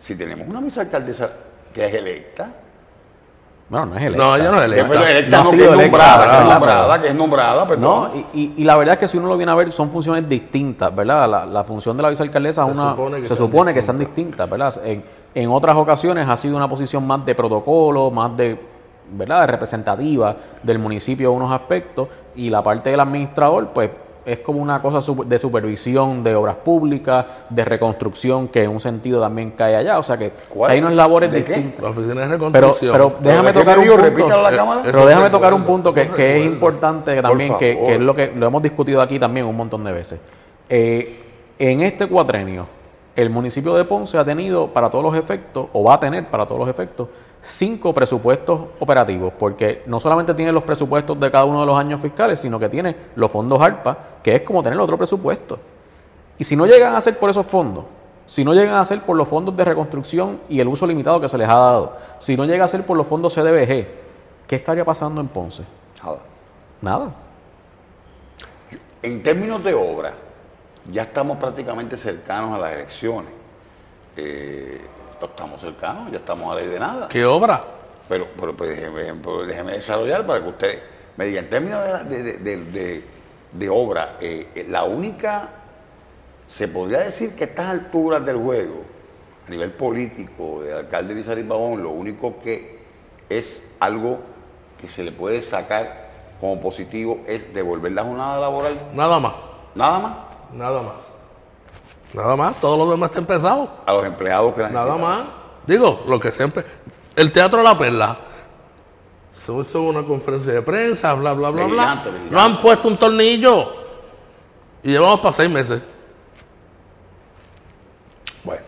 Si tenemos una vicealcaldesa que es electa, Bueno, no es electa. No, ella no es que, electa. es electa, No que sido es electa, nombrada, que es nombrada, que es nombrada, perdón. No, y, y- y la verdad es que si uno lo viene a ver, son funciones distintas, ¿verdad? La, la función de la vicealcaldesa es Se una, supone que se sean supone que sean distintas, ¿verdad? En, en otras ocasiones ha sido una posición más de protocolo, más de, ¿verdad? De representativa del municipio en unos aspectos, y la parte del administrador, pues es como una cosa de supervisión de obras públicas, de reconstrucción, que en un sentido también cae allá. O sea que ¿Cuál? hay unas labores ¿De qué? distintas. La oficina de Pero, reconstrucción. pero déjame ¿de qué tocar un punto. La Eh, cámara. Pero déjame recuerdo, tocar un punto que, que es importante también, que, que es lo que lo hemos discutido aquí también un montón de veces. Eh, en este cuatrenio, el municipio de Ponce ha tenido para todos los efectos, o va a tener para todos los efectos, cinco presupuestos operativos, porque no solamente tiene los presupuestos de cada uno de los años fiscales, sino que tiene los fondos ARPA, que es como tener otro presupuesto. Y si no llegan a ser por esos fondos, si no llegan a ser por los fondos de reconstrucción y el uso limitado que se les ha dado, si no llega a ser por los fondos CDBG, ¿qué estaría pasando en Ponce? Nada. Nada. En términos de obra, ya estamos prácticamente cercanos a las elecciones. Eh, estamos cercanos, ya estamos a ley de nada. ¿Qué obra? Pero, pero, pues, déjeme, pero déjeme desarrollar para que usted me diga, en términos de, de- de- obra, eh, eh, la única, se podría decir que a estas alturas del juego, a nivel político, de alcalde Lizarri Pavón, lo único que es algo que se le puede sacar como positivo es devolver la jornada laboral, Nada más. nada más, Nada más. Nada más. Todo lo demás está empezado. a los empleados que la Nada más. Digo, lo que siempre. El Teatro La Perla. Se hizo una conferencia de prensa, bla, bla, bla, bla. Vigilante. No han puesto un tornillo. Y llevamos para seis meses. Bueno,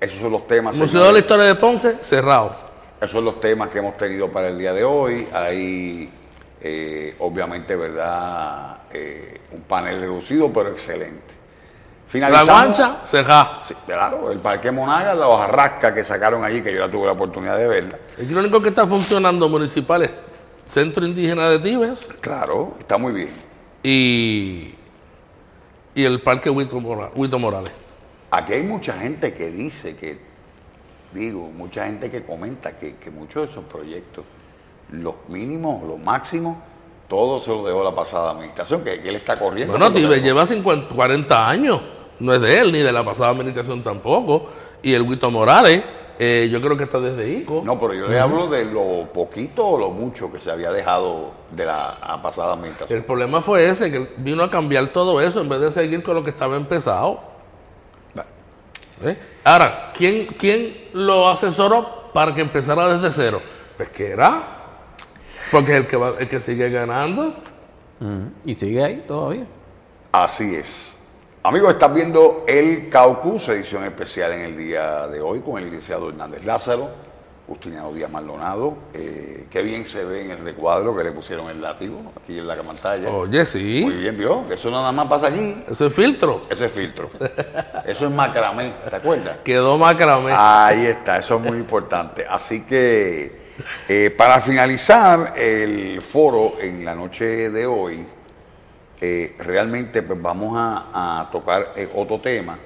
esos son los temas. Museo de la Historia de Ponce, cerrado. Esos son los temas que hemos tenido para el día de hoy. Hay, eh, obviamente, ¿verdad? Eh, un panel reducido, pero excelente. La guancha, cerrada. Sí, claro, el Parque Monaga, la hojarrasca que sacaron allí, que yo ya tuve la oportunidad de verla. Aquí lo único que está funcionando municipal es Centro Indígena de Tibes Claro, está muy bien. y, y el Parque Huito Mora- Huito Morales. Aquí hay mucha gente que dice que, digo, mucha gente que comenta que, que muchos de esos proyectos, los mínimos, los máximos, todo se lo dejó la pasada administración, que, que él está corriendo. Bueno, Tibes lleva 50, 40 años. No es de él, ni de la pasada administración tampoco. Y el Huito Morales, eh, yo creo que está desde ICO. No, pero yo le hablo de lo poquito o lo mucho que se había dejado de la a pasada administración. El problema fue ese, que vino a cambiar todo eso en vez de seguir con lo que estaba empezado. ¿Eh? Ahora, ¿quién, ¿quién lo asesoró para que empezara desde cero? Pues que era. Porque es el que, va, el que sigue ganando. Y sigue ahí todavía. Así es. Amigos, estás viendo el Caucus, edición especial en el día de hoy con el licenciado Hernández Lázaro, Justiniano Díaz Maldonado. Eh, qué bien se ve en el recuadro que le pusieron el látigo aquí en la pantalla. Oye, Muy sí. bien, vio, eso nada más pasa aquí. Eso es filtro. Eso es filtro. Eso es macramé, ¿te acuerdas? Quedó macramé. Ahí está, eso es muy importante. Así que eh, para finalizar el foro en la noche de hoy, eh, realmente pues vamos a, tocar eh, otro tema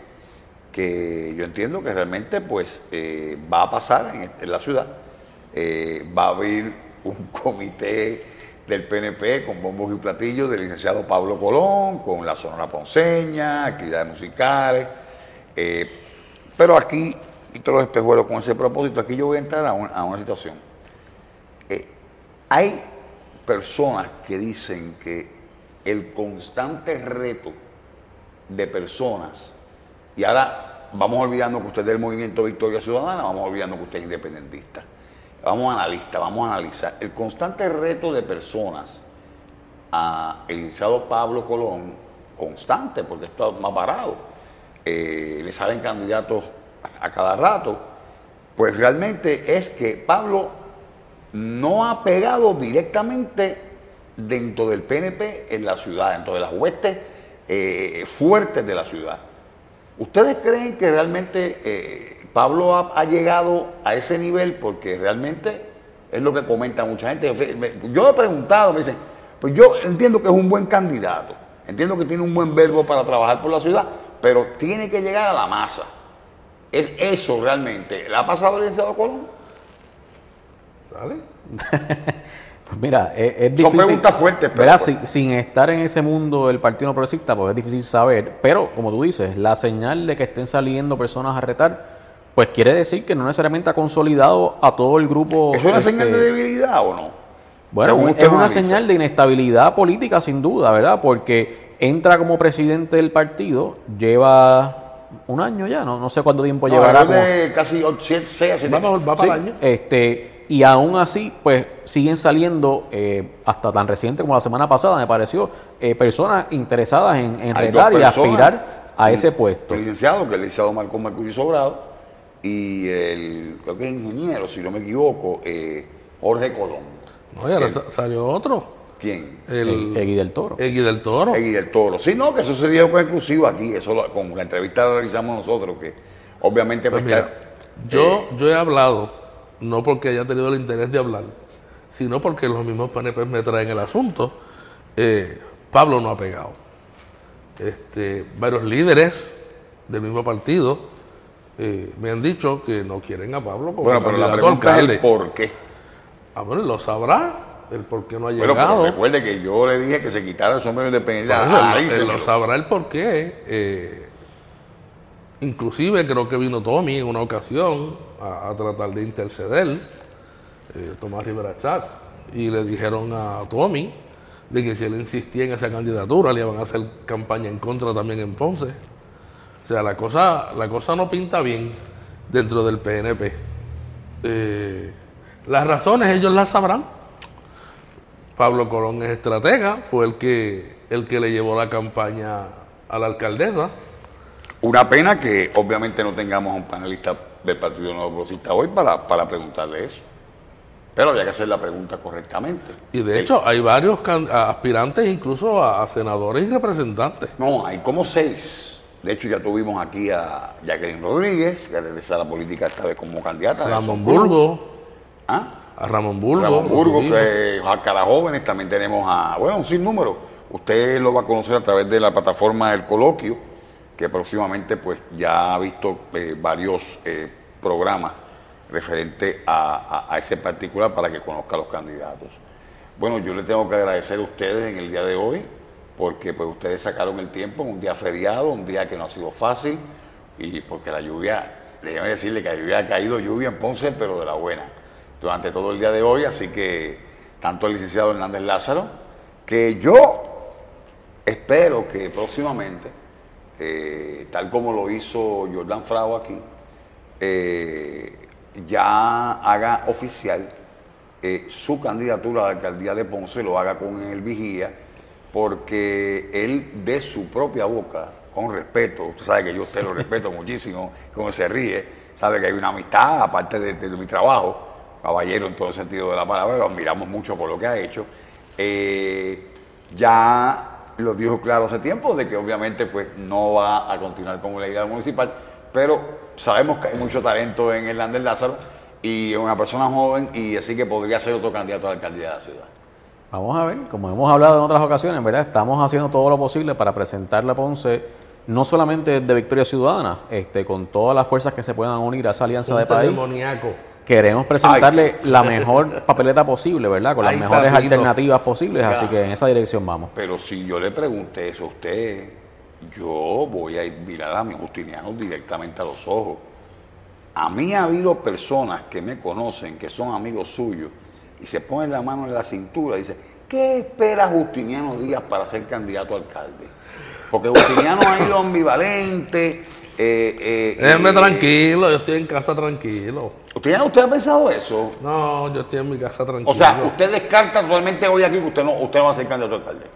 que yo entiendo que realmente pues eh, va a pasar en, en la ciudad. Va a haber un comité del PNP con bombos y platillos del licenciado Pablo Colón, con la Sonora Ponceña, actividades musicales. pero aquí, quito los espejuelos con ese propósito, aquí yo voy a entrar a, un- a una situación. Hay personas que dicen que el constante reto de personas, y ahora vamos olvidando que usted es del movimiento Victoria Ciudadana, vamos olvidando que usted es independentista, vamos a analistas, vamos a analizar. El constante reto de personas a el licenciado Pablo Colón, constante, porque esto no ha parado, eh, le salen candidatos a cada rato, pues realmente es que Pablo no ha pegado directamente dentro del PNP en la ciudad, dentro de las huestes eh, fuertes de la ciudad. ¿Ustedes creen que realmente eh, Pablo ha, ha llegado a ese nivel? Porque realmente es lo que comenta mucha gente. Yo he preguntado, me dicen, pues yo entiendo que es un buen candidato, entiendo que tiene un buen verbo para trabajar por la ciudad, pero tiene que llegar a la masa. Es eso realmente. ¿Le ha pasado al licenciado Colón? Dale. Pues mira, es, es Son difícil. preguntas fuertes, pero pues- Sin, sin estar en ese mundo del Partido No Progresista, pues es difícil saber. Pero, como tú dices, la señal de que estén saliendo personas a retar, pues quiere decir que no necesariamente ha consolidado a todo el grupo. ¿Es una este, señal de debilidad o no? Bueno, es una señal de inestabilidad política, sin duda, ¿verdad? Porque entra como presidente del partido, lleva un año ya, no, no sé cuánto tiempo No, llevará. como- casi 6 a 7 Va, para- va el año. este, y aún así, pues siguen saliendo, eh, hasta tan reciente como la semana pasada, me pareció, eh, personas interesadas en, en retar y aspirar a Un- ese puesto. El licenciado, que es el licenciado Marcos Mercurio Sobrado, y el, creo que es ingeniero, si no me equivoco, eh, Jorge Colón. No, y ahora El- sa- salió otro. ¿Quién? El, Egui del Toro. Egui del Toro. Egui del Toro. Sí, no, que eso se dijo con exclusivo aquí, eso lo- con la entrevista la realizamos nosotros, que obviamente Pues pues, mira, está- yo, eh, yo he hablado, no porque haya tenido el interés de hablar, sino porque los mismos PNP me traen el asunto. Eh, Pablo no ha pegado. Este, varios líderes del mismo partido eh, me han dicho que no quieren a Pablo como bueno, pero la pregunta es el por qué. Ah, bueno, lo sabrá, el por qué no ha Bueno, llegado. pero recuerde que yo le dije que se quitara el sombrero independiente. Él lo- él Analícemelo. lo sabrá el por qué. eh, inclusive creo que vino Tommy en una ocasión a, tratar de interceder, eh, Tomás Rivera Chats, y le dijeron a Tommy de que si él insistía en esa candidatura le iban a hacer campaña en contra también en Ponce. O sea, la cosa, la cosa no pinta bien dentro del PNP. Eh, las razones ellos las sabrán. Pablo Colón es estratega, fue el que, el que le llevó la campaña a la alcaldesa. Una pena que obviamente no tengamos a un panelista del Partido Nuevo Progresista hoy para, para preguntarle eso. Pero había que hacer la pregunta correctamente. Y de hecho hay varios aspirantes incluso a, a senadores y representantes. No, hay como seis. De hecho, ya tuvimos aquí a Jacqueline Rodríguez, que regresa a la política esta vez como candidata. Ramón Nelson Cruz. Burgo, ¿Ah? a Ramón Burgo. Ramón lo Burgo, tuvimos. que a cada jóvenes también tenemos a, bueno, un sinnúmero. Usted lo va a conocer a través de la plataforma del coloquio, que próximamente pues ya ha visto eh, varios eh, programas referentes a, a- ese particular para que conozca a los candidatos. Bueno, yo le tengo que agradecer a ustedes en el día de hoy, porque pues ustedes sacaron el tiempo un día feriado, un día que no ha sido fácil, y porque la lluvia, déjeme decirle que la lluvia ha caído lluvia en Ponce, pero de la buena, durante todo el día de hoy, así que tanto el licenciado Hernández Lázaro, que yo espero que próximamente, eh, tal como lo hizo Jordan Frau aquí, eh, ya haga oficial eh, su candidatura a la alcaldía de Ponce, lo haga con el vigía, porque él de su propia boca, con respeto, usted sabe que yo a usted lo respeto muchísimo, como se ríe, sabe que hay una amistad, aparte de, de mi trabajo, caballero en todo el sentido de la palabra, lo admiramos mucho por lo que ha hecho. Ya lo dijo claro hace tiempo de que obviamente pues no va a continuar con la idea municipal, pero sabemos que hay mucho talento en Hernández Lázaro y es una persona joven y así que podría ser otro candidato a la alcaldía de la ciudad. Vamos a ver, como hemos hablado en otras ocasiones, ¿verdad? Estamos haciendo todo lo posible para presentarle a Ponce, no solamente de Victoria Ciudadana, este, con todas las fuerzas que se puedan unir a esa alianza de país. demoníaco. Queremos presentarle la mejor papeleta posible, ¿verdad? Con las Ay, mejores alternativas posibles, así que en esa dirección vamos. Pero si yo le pregunté eso a usted, yo voy a ir mirar a mi Justiniano directamente a los ojos. A mí ha habido personas que me conocen, que son amigos suyos, y se ponen la mano en la cintura y dicen, ¿qué espera Justiniano Díaz para ser candidato a alcalde? Porque Justiniano ha ido ambivalente. Eh, eh, Déjenme eh, tranquilo, yo estoy en casa tranquilo. ¿Usted, ¿Usted ha pensado eso? No, yo estoy en mi casa tranquilo. O sea, usted descarta totalmente hoy aquí que usted no, usted no va a ser candidato a alcalde.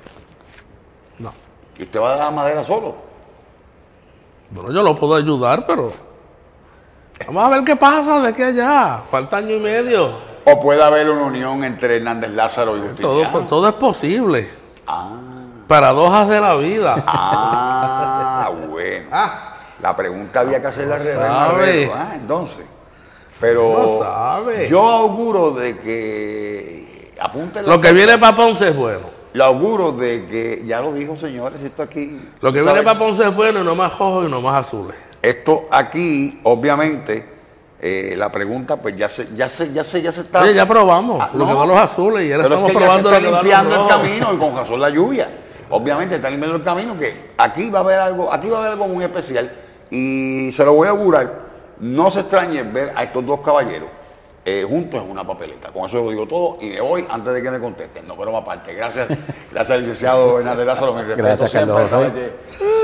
No. Y usted va a dar la madera solo. Bueno, yo lo puedo ayudar, pero... Vamos a ver qué pasa de aquí a allá. Falta año y medio. O puede haber una unión entre Hernández Lázaro y Justiniano. Todo, todo es posible. Ah, Paradojas de la vida. ah, bueno. Ah, La pregunta había que hacerla al revés, sabe. Marrero. Ah, entonces. Pero No sabe. yo auguro de que apunten lo que viene para Ponce es bueno. Le auguro de que, ya lo dijo señores, esto aquí. Lo que viene para Ponce es bueno y no más rojos y no más azules. Esto aquí, obviamente, eh, la pregunta, pues ya se, ya se, ya se, ya se está. Oye, ya probamos. Ah, lo que no. dan los azules y ahora Pero estamos es que ya se probando está lo que limpiando el camino y con razón la lluvia. Obviamente está limpiando el camino que aquí va a haber algo, aquí va a haber algo muy especial y se lo voy a augurar. No se extrañe ver a estos dos caballeros eh, juntos en una papeleta. Con eso lo digo todo y me voy antes de que me contesten. No, pero aparte. Gracias, gracias al licenciado Hernández Lázaro. Mi respeto Gracias, siempre. Sabe que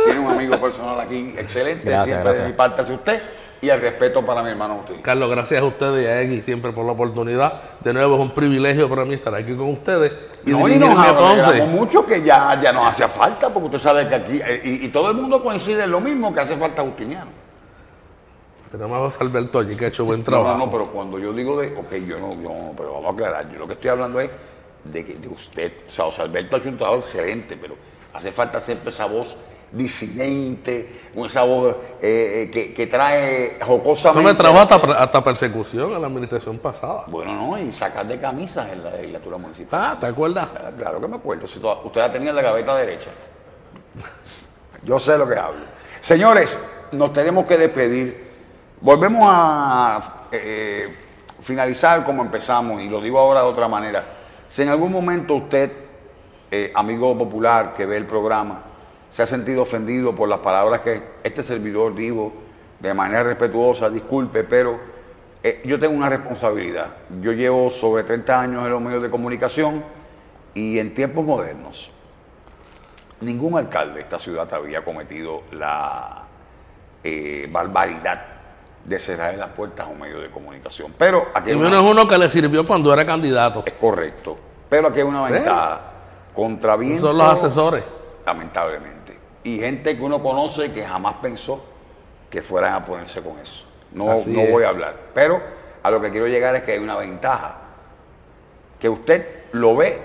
tiene un amigo personal aquí excelente. Gracias, siempre gracias. de mi parte hacia usted y el respeto para mi hermano Agustín. Carlos, gracias a ustedes y a X siempre por la oportunidad. De nuevo es un privilegio para mí estar aquí con ustedes y No, y nos alegramos mucho que ya, ya nos hacía falta, porque usted sabe que aquí, eh, y, y todo el mundo coincide en lo mismo, que hace falta Agustiniano. Tenemos a José Alberto allí que ha hecho buen trabajo. no, no, pero cuando yo digo de, ok, yo no, yo no, pero vamos a aclarar, yo lo que estoy hablando es de, que- de usted, o sea, José Alberto ha hecho un trabajo excelente, pero hace falta siempre esa voz disidente, esa voz eh, eh, que, que trae Eso jocosamente... me trajo hasta, hasta persecución en la administración pasada. Bueno, no, y sacar de camisas en la legislatura municipal. Ah, ¿te acuerdas? Ah, Claro que me acuerdo. Si toda- usted la tenía en la gaveta derecha. Yo sé lo que hablo. Señores, nos tenemos que despedir. Volvemos a eh, finalizar como empezamos, y lo digo ahora de otra manera. Si en algún momento usted, eh, amigo popular que ve el programa, se ha sentido ofendido por las palabras que este servidor dijo de manera respetuosa, disculpe, pero eh, yo tengo una responsabilidad. Yo llevo sobre 30 años en los medios de comunicación y en tiempos modernos ningún alcalde de esta ciudad había cometido la eh, barbaridad de cerrar las puertas a un medio de comunicación. Pero aquí Y hay menos una- uno que le sirvió cuando era candidato. es correcto. Pero aquí hay una ventaja. Contra viento, Son los asesores. Lamentablemente. Y gente que uno conoce que jamás pensó que fueran a ponerse con eso. No, Así no es. voy a hablar. Pero a lo que quiero llegar es que hay una ventaja. Que usted lo ve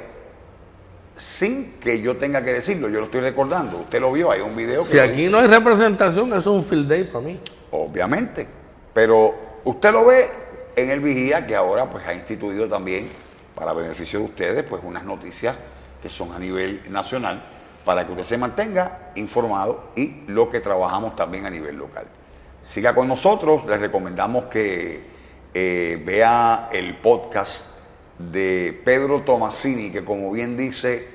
sin que yo tenga que decirlo. Yo lo estoy recordando. Usted lo vio, hay un video que Si aquí dice. no hay representación, eso es un field day para mí. Obviamente. Pero usted lo ve en el Vigía, que ahora pues ha instituido también, para beneficio de ustedes, pues unas noticias que son a nivel nacional, para que usted se mantenga informado y lo que trabajamos también a nivel local. Siga con nosotros, les recomendamos que eh, vea el podcast de Pedro Tomasini, que como bien dice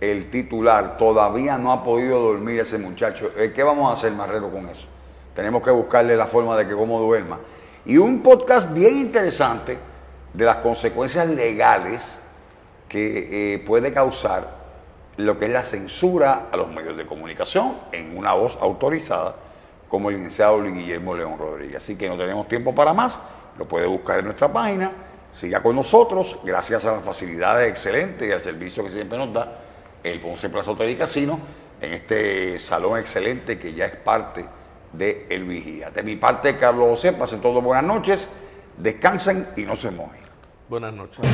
el titular, todavía no ha podido dormir ese muchacho. Eh, ¿Qué vamos a hacer, Marrero, con eso? Tenemos que buscarle la forma de que cómo duerma. Y un podcast bien interesante de las consecuencias legales que eh, puede causar lo que es la censura a los medios de comunicación en una voz autorizada como el licenciado Luis Guillermo León Rodríguez. Así que no tenemos tiempo para más, lo puede buscar en nuestra página, siga con nosotros, gracias a las facilidades excelentes y al servicio que siempre nos da el Ponce Plaza Hotel y Casino en este salón excelente que ya es parte de El Vigía. De mi parte, Carlos José, pasen todos buenas noches, descansen y no se mojen. Buenas noches.